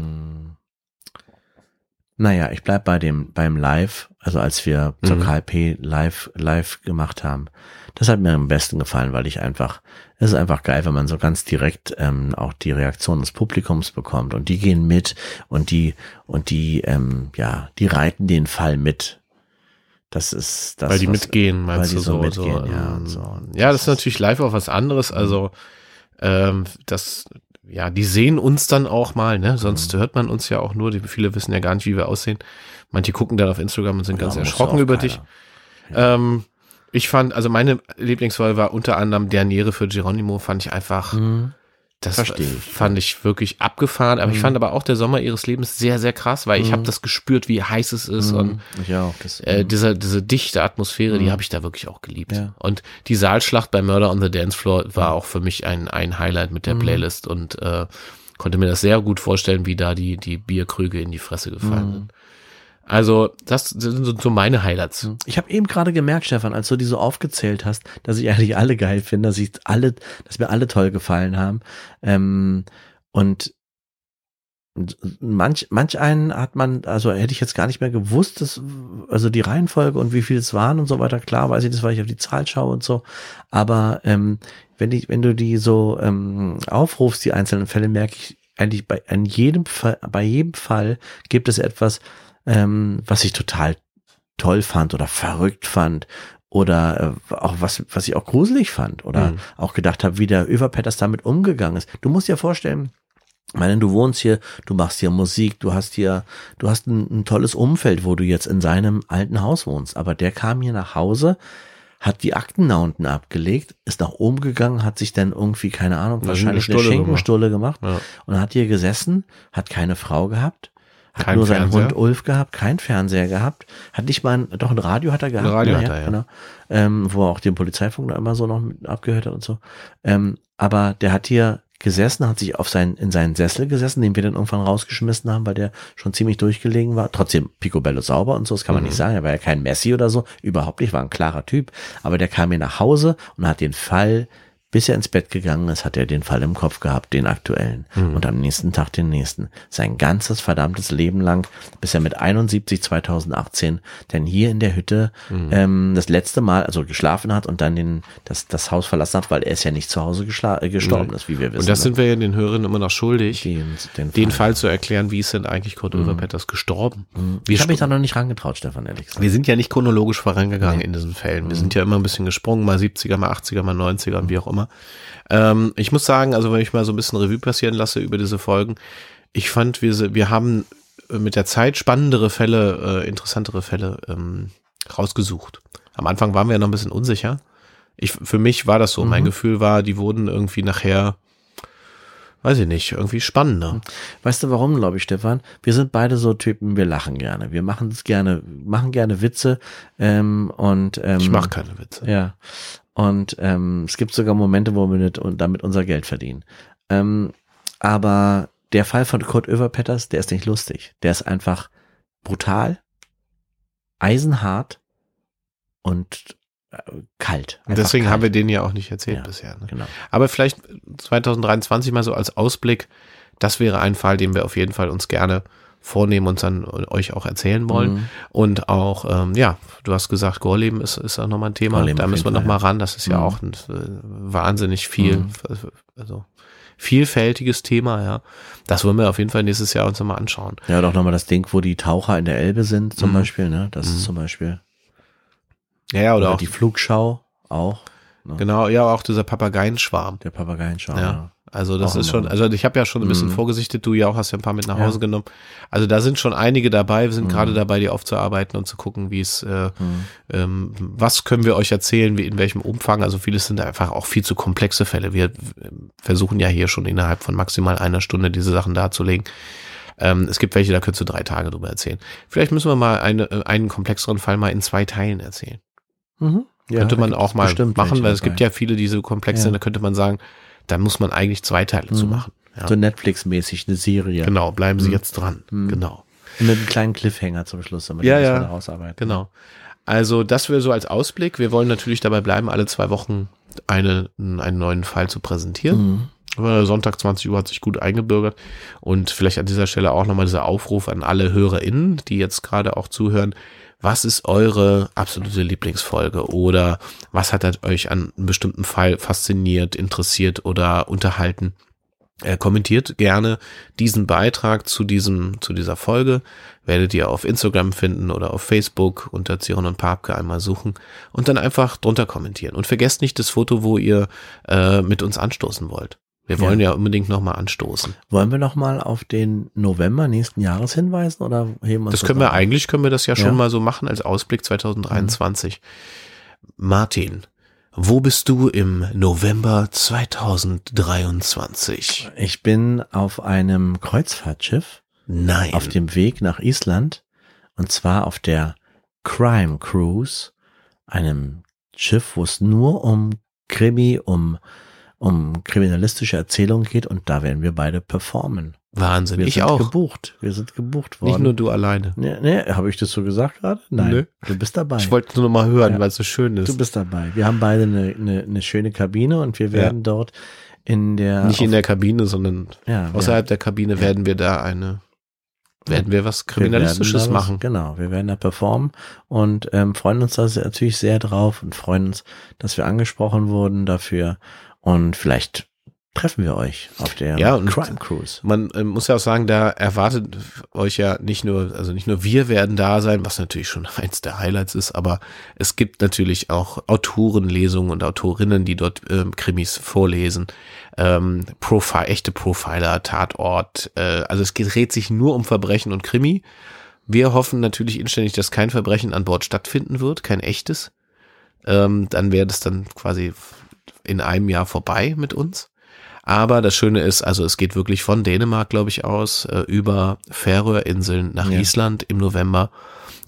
Naja, ich bleib bei dem, beim Live, also als wir zur Mhm. KLP live, live gemacht haben. Das hat mir am besten gefallen, weil ich einfach, es ist einfach geil, wenn man so ganz direkt ähm, auch die Reaktion des Publikums bekommt und die gehen mit und die, und die, ähm, ja, die reiten den Fall mit. Das ist das. weil die was- mitgehen, meinst du so so? mitgehen, so, ja, ähm, so. Ja, das ist natürlich live auch was anderes. Also, ähm, das, ja, die sehen uns dann auch mal, ne? Sonst Mhm. hört man uns ja auch nur. Die, viele wissen ja gar nicht, wie wir aussehen. Manche gucken dann auf Instagram und sind ganz Ja, muss erschrocken über keiner. dich. Ähm, ich fand, also meine Lieblingswahl war unter anderem der Niere für Geronimo, fand ich einfach, Mhm. Das Versteh ich, fand ich wirklich abgefahren. Aber ich Mhm. fand aber auch der Sommer ihres Lebens sehr, sehr krass, weil ich Mhm. habe das gespürt, wie heiß es ist und Mhm. Ich auch. Das, äh, diese, diese dichte Atmosphäre, die Mhm. habe ich da wirklich auch geliebt. Ja. Und die Saalschlacht bei Murder on the Dance Floor war auch für mich ein, ein Highlight mit der Mhm. Playlist und äh, konnte mir das sehr gut vorstellen, wie da die, die Bierkrüge in die Fresse gefallen Mhm. sind. Also, das sind so- meine Highlights. Ich habe eben gerade gemerkt, Stefan, als du die so aufgezählt hast, dass ich eigentlich alle geil finde, dass ich alle, dass mir alle toll gefallen haben. Ähm, und manch, manch einen hat man, also hätte ich jetzt gar nicht mehr gewusst, dass, also die Reihenfolge und wie viel es waren und so weiter. Klar weiß ich das, weil ich auf die Zahl schaue und so. Aber ähm, wenn ich, wenn du die so ähm, aufrufst, die einzelnen Fälle, merke ich eigentlich bei an jedem Fall, bei jedem Fall gibt es etwas, ähm, was ich total toll fand oder verrückt fand oder äh, auch was, was ich auch gruselig fand oder Mhm. auch gedacht habe, wie der Överpetters damit umgegangen ist. Du musst dir vorstellen, meine, du wohnst hier, du machst hier Musik, du hast hier, du hast ein, ein tolles Umfeld, wo du jetzt in seinem alten Haus wohnst. Aber der kam hier nach Hause, hat die Akten da unten abgelegt, ist nach oben gegangen, hat sich dann irgendwie, keine Ahnung, Eine wahrscheinlich eine Schinkenstulle Schinkenstulle gemacht Ja. und hat hier gesessen, hat keine Frau gehabt, hat Kein nur seinen Fernseher? Hund Ulf gehabt, kein Fernseher gehabt, hat nicht mal ein, doch ein Radio hat er gehabt, Radio ne, hat er, ja. genau, ähm, wo er auch den Polizeifunk da immer so noch abgehört hat und so. Ähm, aber der hat hier gesessen, hat sich auf seinen, in seinen Sessel gesessen, den wir dann irgendwann rausgeschmissen haben, weil der schon ziemlich durchgelegen war. Trotzdem Picobello sauber und so, das kann man Mhm. nicht sagen. Er war ja kein Messi oder so, überhaupt nicht, war ein klarer Typ. Aber der kam hier nach Hause und hat den Fall, bis er ins Bett gegangen ist, hat er den Fall im Kopf gehabt, den aktuellen. Mhm. Und am nächsten Tag den nächsten. Sein ganzes verdammtes Leben lang, bis er mit 71 2018 denn hier in der Hütte Mhm. ähm, das letzte Mal, also geschlafen hat und dann den, das, das Haus verlassen hat, weil er ist ja nicht zu Hause äh, gestorben Nee. ist, wie wir wissen. Und das ne? sind wir ja den Hörern immer noch schuldig, den, den, den Fall zu erklären, wie ist denn eigentlich Kurt Överpetters gestorben? Wir Ich habe mich da noch nicht rangetraut, Stefan, ehrlich gesagt. Wir sind ja nicht chronologisch vorangegangen in diesen Fällen. Wir sind ja immer ein bisschen gesprungen, mal 70er, mal 80er, mal 90er und wie auch immer. Ähm, ich muss sagen, also wenn ich mal so ein bisschen Revue passieren lasse über diese Folgen, ich fand, wir, wir haben äh, mit der Zeit spannendere Fälle, äh, interessantere Fälle ähm, rausgesucht. Am Anfang waren wir ja noch ein bisschen unsicher. Ich, für mich war das so. Mein Gefühl war, die wurden irgendwie nachher, weiß ich nicht, irgendwie spannender. Weißt du warum, glaube ich, Stefan? Wir sind beide so Typen, wir lachen gerne. Wir machen es gerne, machen gerne Witze ähm, und ähm, Ich mache keine Witze. Ja. Und ähm, es gibt sogar Momente, wo wir mit, und damit unser Geld verdienen. Ähm, aber der Fall von Kurt Överpetters, der ist nicht lustig. Der ist einfach brutal, eisenhart und äh, kalt. Und deswegen kalt. haben wir den ja auch nicht erzählt Ja. bisher. Ne? Genau. Aber vielleicht 2023 mal so als Ausblick, das wäre ein Fall, den wir auf jeden Fall uns gerne vornehmen und dann euch auch erzählen wollen. Mhm. Und auch, ähm, ja, du hast gesagt, Gorleben ist, ist auch nochmal ein Thema. Gorleben da müssen wir nochmal ran. Das ist ja Mhm. auch ein, äh, wahnsinnig viel, Mhm. also vielfältiges Thema, ja. Das wollen wir auf jeden Fall nächstes Jahr uns nochmal anschauen. Ja, doch nochmal das Ding, wo die Taucher in der Elbe sind, zum Mhm. Beispiel, ne? Das Mhm. ist zum Beispiel. Ja, ja, oder, Oder auch, die Flugschau auch. Ne? genau, ja, auch dieser Papageienschwarm. Der Papageienschau. Ja. Ja. Also das Auch ist schon, also ich habe ja schon ein bisschen Mhm. vorgesichtet, du ja auch hast ja ein paar mit nach Ja. Hause genommen. Also da sind schon einige dabei, wir sind Mhm. gerade dabei, die aufzuarbeiten und zu gucken, wie es, äh, Mhm. ähm, was können wir euch erzählen, wie in welchem Umfang. Also vieles sind einfach auch viel zu komplexe Fälle. Wir äh, versuchen ja hier schon innerhalb von maximal einer Stunde diese Sachen darzulegen. Ähm, es gibt welche, da könntest du drei Tage drüber erzählen. Vielleicht müssen wir mal eine, äh, einen komplexeren Fall mal in zwei Teilen erzählen. Mhm. Ja, könnte man auch mal machen, weil es gibt ja viele, die so komplex Ja. sind, da könnte man sagen, da muss man eigentlich zwei Teile zu Mhm. machen. Ja. So Netflix-mäßig eine Serie. Genau, bleiben Sie Mhm. jetzt dran. Mhm. Genau. Mit einem kleinen Cliffhanger zum Schluss, damit Ja, wir das ja. rausarbeiten. Genau. Also das wäre so als Ausblick. Wir wollen natürlich dabei bleiben, alle zwei Wochen eine, einen neuen Fall zu präsentieren. Mhm. Sonntag 20 Uhr hat sich gut eingebürgert. Und vielleicht an dieser Stelle auch nochmal dieser Aufruf an alle HörerInnen, die jetzt gerade auch zuhören. Was ist eure absolute Lieblingsfolge? Oder was hat euch an einem bestimmten Fall fasziniert, interessiert oder unterhalten? Äh, kommentiert gerne diesen Beitrag zu diesem, zu dieser Folge. Werdet ihr auf Instagram finden oder auf Facebook unter Ziron und Papke einmal suchen und dann einfach drunter kommentieren. Und vergesst nicht das Foto, wo ihr äh, mit uns anstoßen wollt. Wir Ja. wollen ja, unbedingt nochmal anstoßen. Wollen wir noch mal auf den November nächsten Jahres hinweisen oder heben wir uns Das können wir auf? eigentlich, können wir das ja schon Ja. mal so machen als Ausblick 2023. Martin, wo bist du im November 2023? Ich bin auf einem Kreuzfahrtschiff Nein. auf dem Weg nach Island und zwar auf der Crime Cruise, einem Schiff, wo es nur um Krimi, um um kriminalistische Erzählungen geht und da werden wir beide performen. Wahnsinn. Wir ich sind auch. gebucht. Wir sind gebucht worden. Nicht nur du alleine. Nee, nee habe ich das so gesagt gerade? Nein. Nö. Du bist dabei. Ich wollte nur noch mal hören, Ja. weil es so schön ist. du bist dabei. Wir haben beide eine, eine, eine schöne Kabine und wir werden dort in der Nicht in der Kabine, sondern ja, wir- außerhalb der Kabine werden wir da eine, werden wir was wir Kriminalistisches da was- machen. Genau, wir werden da performen und ähm, freuen uns da natürlich sehr drauf und freuen uns, dass wir angesprochen wurden dafür und vielleicht treffen wir euch auf der Ja, und- Crime Cruise. Man äh, muss ja auch sagen, da erwartet euch ja nicht nur, also nicht nur wir werden da sein, was natürlich schon [laughs] eins der Highlights ist, aber es gibt natürlich auch Autorenlesungen und Autorinnen, die dort ähm, Krimis vorlesen. Ähm, Profi echte Profiler, Tatort, äh, also es geht- dreht sich nur um Verbrechen und Krimi. Wir hoffen natürlich inständig, dass kein Verbrechen an Bord stattfinden wird, kein echtes. Ähm, dann wäre das dann quasi in einem Jahr vorbei mit uns. Aber das Schöne ist, also es geht wirklich von Dänemark, glaube ich, aus, äh, über Färöerinseln nach Ja. Island im November.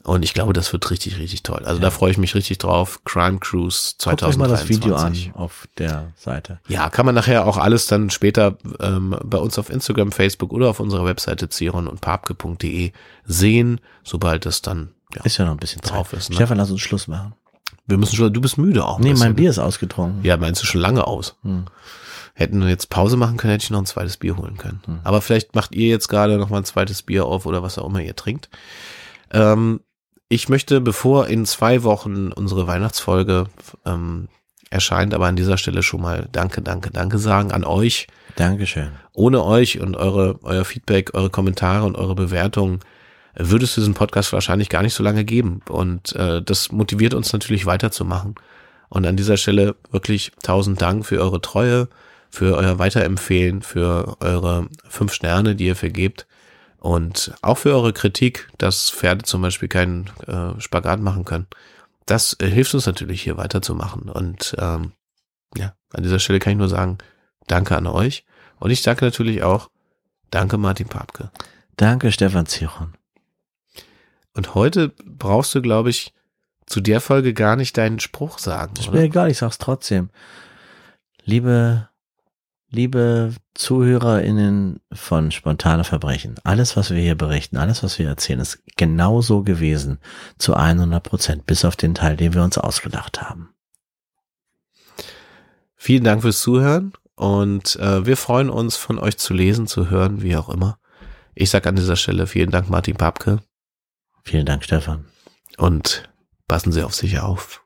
Und ich glaube, das wird richtig, richtig toll. Also da freue ich mich richtig drauf. Crime Cruise Guckt euch mal 2023. das Video an auf der Seite. Ja, kann man nachher auch alles dann später ähm, bei uns auf Instagram, Facebook oder auf unserer Webseite ziron und papke.de sehen, sobald es dann ja, Ist ja noch ein bisschen Zeit. drauf ist. Ne? Stefan, lass uns Schluss machen. Wir müssen schon, du bist müde auch. Nee, mein bisschen. Bier ist ausgetrunken. Ja, meinst du schon lange aus? Hm. Hätten wir jetzt Pause machen können, hätte ich noch ein zweites Bier holen können. Hm. Aber vielleicht macht ihr jetzt gerade noch mal ein zweites Bier auf oder was auch immer ihr trinkt. Ähm, ich möchte, bevor in zwei Wochen unsere Weihnachtsfolge ähm, erscheint, aber an dieser Stelle schon mal Danke, Danke, Danke sagen an euch. Dankeschön. Ohne euch und eure, euer Feedback, eure Kommentare und eure Bewertungen würde es diesen Podcast wahrscheinlich gar nicht so lange geben. Und äh, das motiviert uns natürlich weiterzumachen. Und an dieser Stelle wirklich tausend Dank für eure Treue, für euer Weiterempfehlen, für eure fünf Sterne, die ihr vergebt. Und auch für eure Kritik, dass Pferde zum Beispiel keinen äh, Spagat machen können. Das äh, hilft uns natürlich hier weiterzumachen. Und ähm, ja, an dieser Stelle kann ich nur sagen, danke an euch. Und ich danke natürlich auch, danke Martin Papke. Danke, Stefan Ziron. Und heute brauchst du, glaube ich, zu der Folge gar nicht deinen Spruch sagen, Ist mir egal, ich sag's trotzdem. Liebe, liebe ZuhörerInnen von Spontane Verbrechen, alles, was wir hier berichten, alles, was wir erzählen, ist genau so gewesen. Zu 100 Prozent, bis auf den Teil, den wir uns ausgedacht haben. Vielen Dank fürs Zuhören und äh, wir freuen uns, von euch zu lesen, zu hören, wie auch immer. Ich sage an dieser Stelle vielen Dank, Martin Papke, Vielen Dank, Stefan. und passen Sie auf sich auf.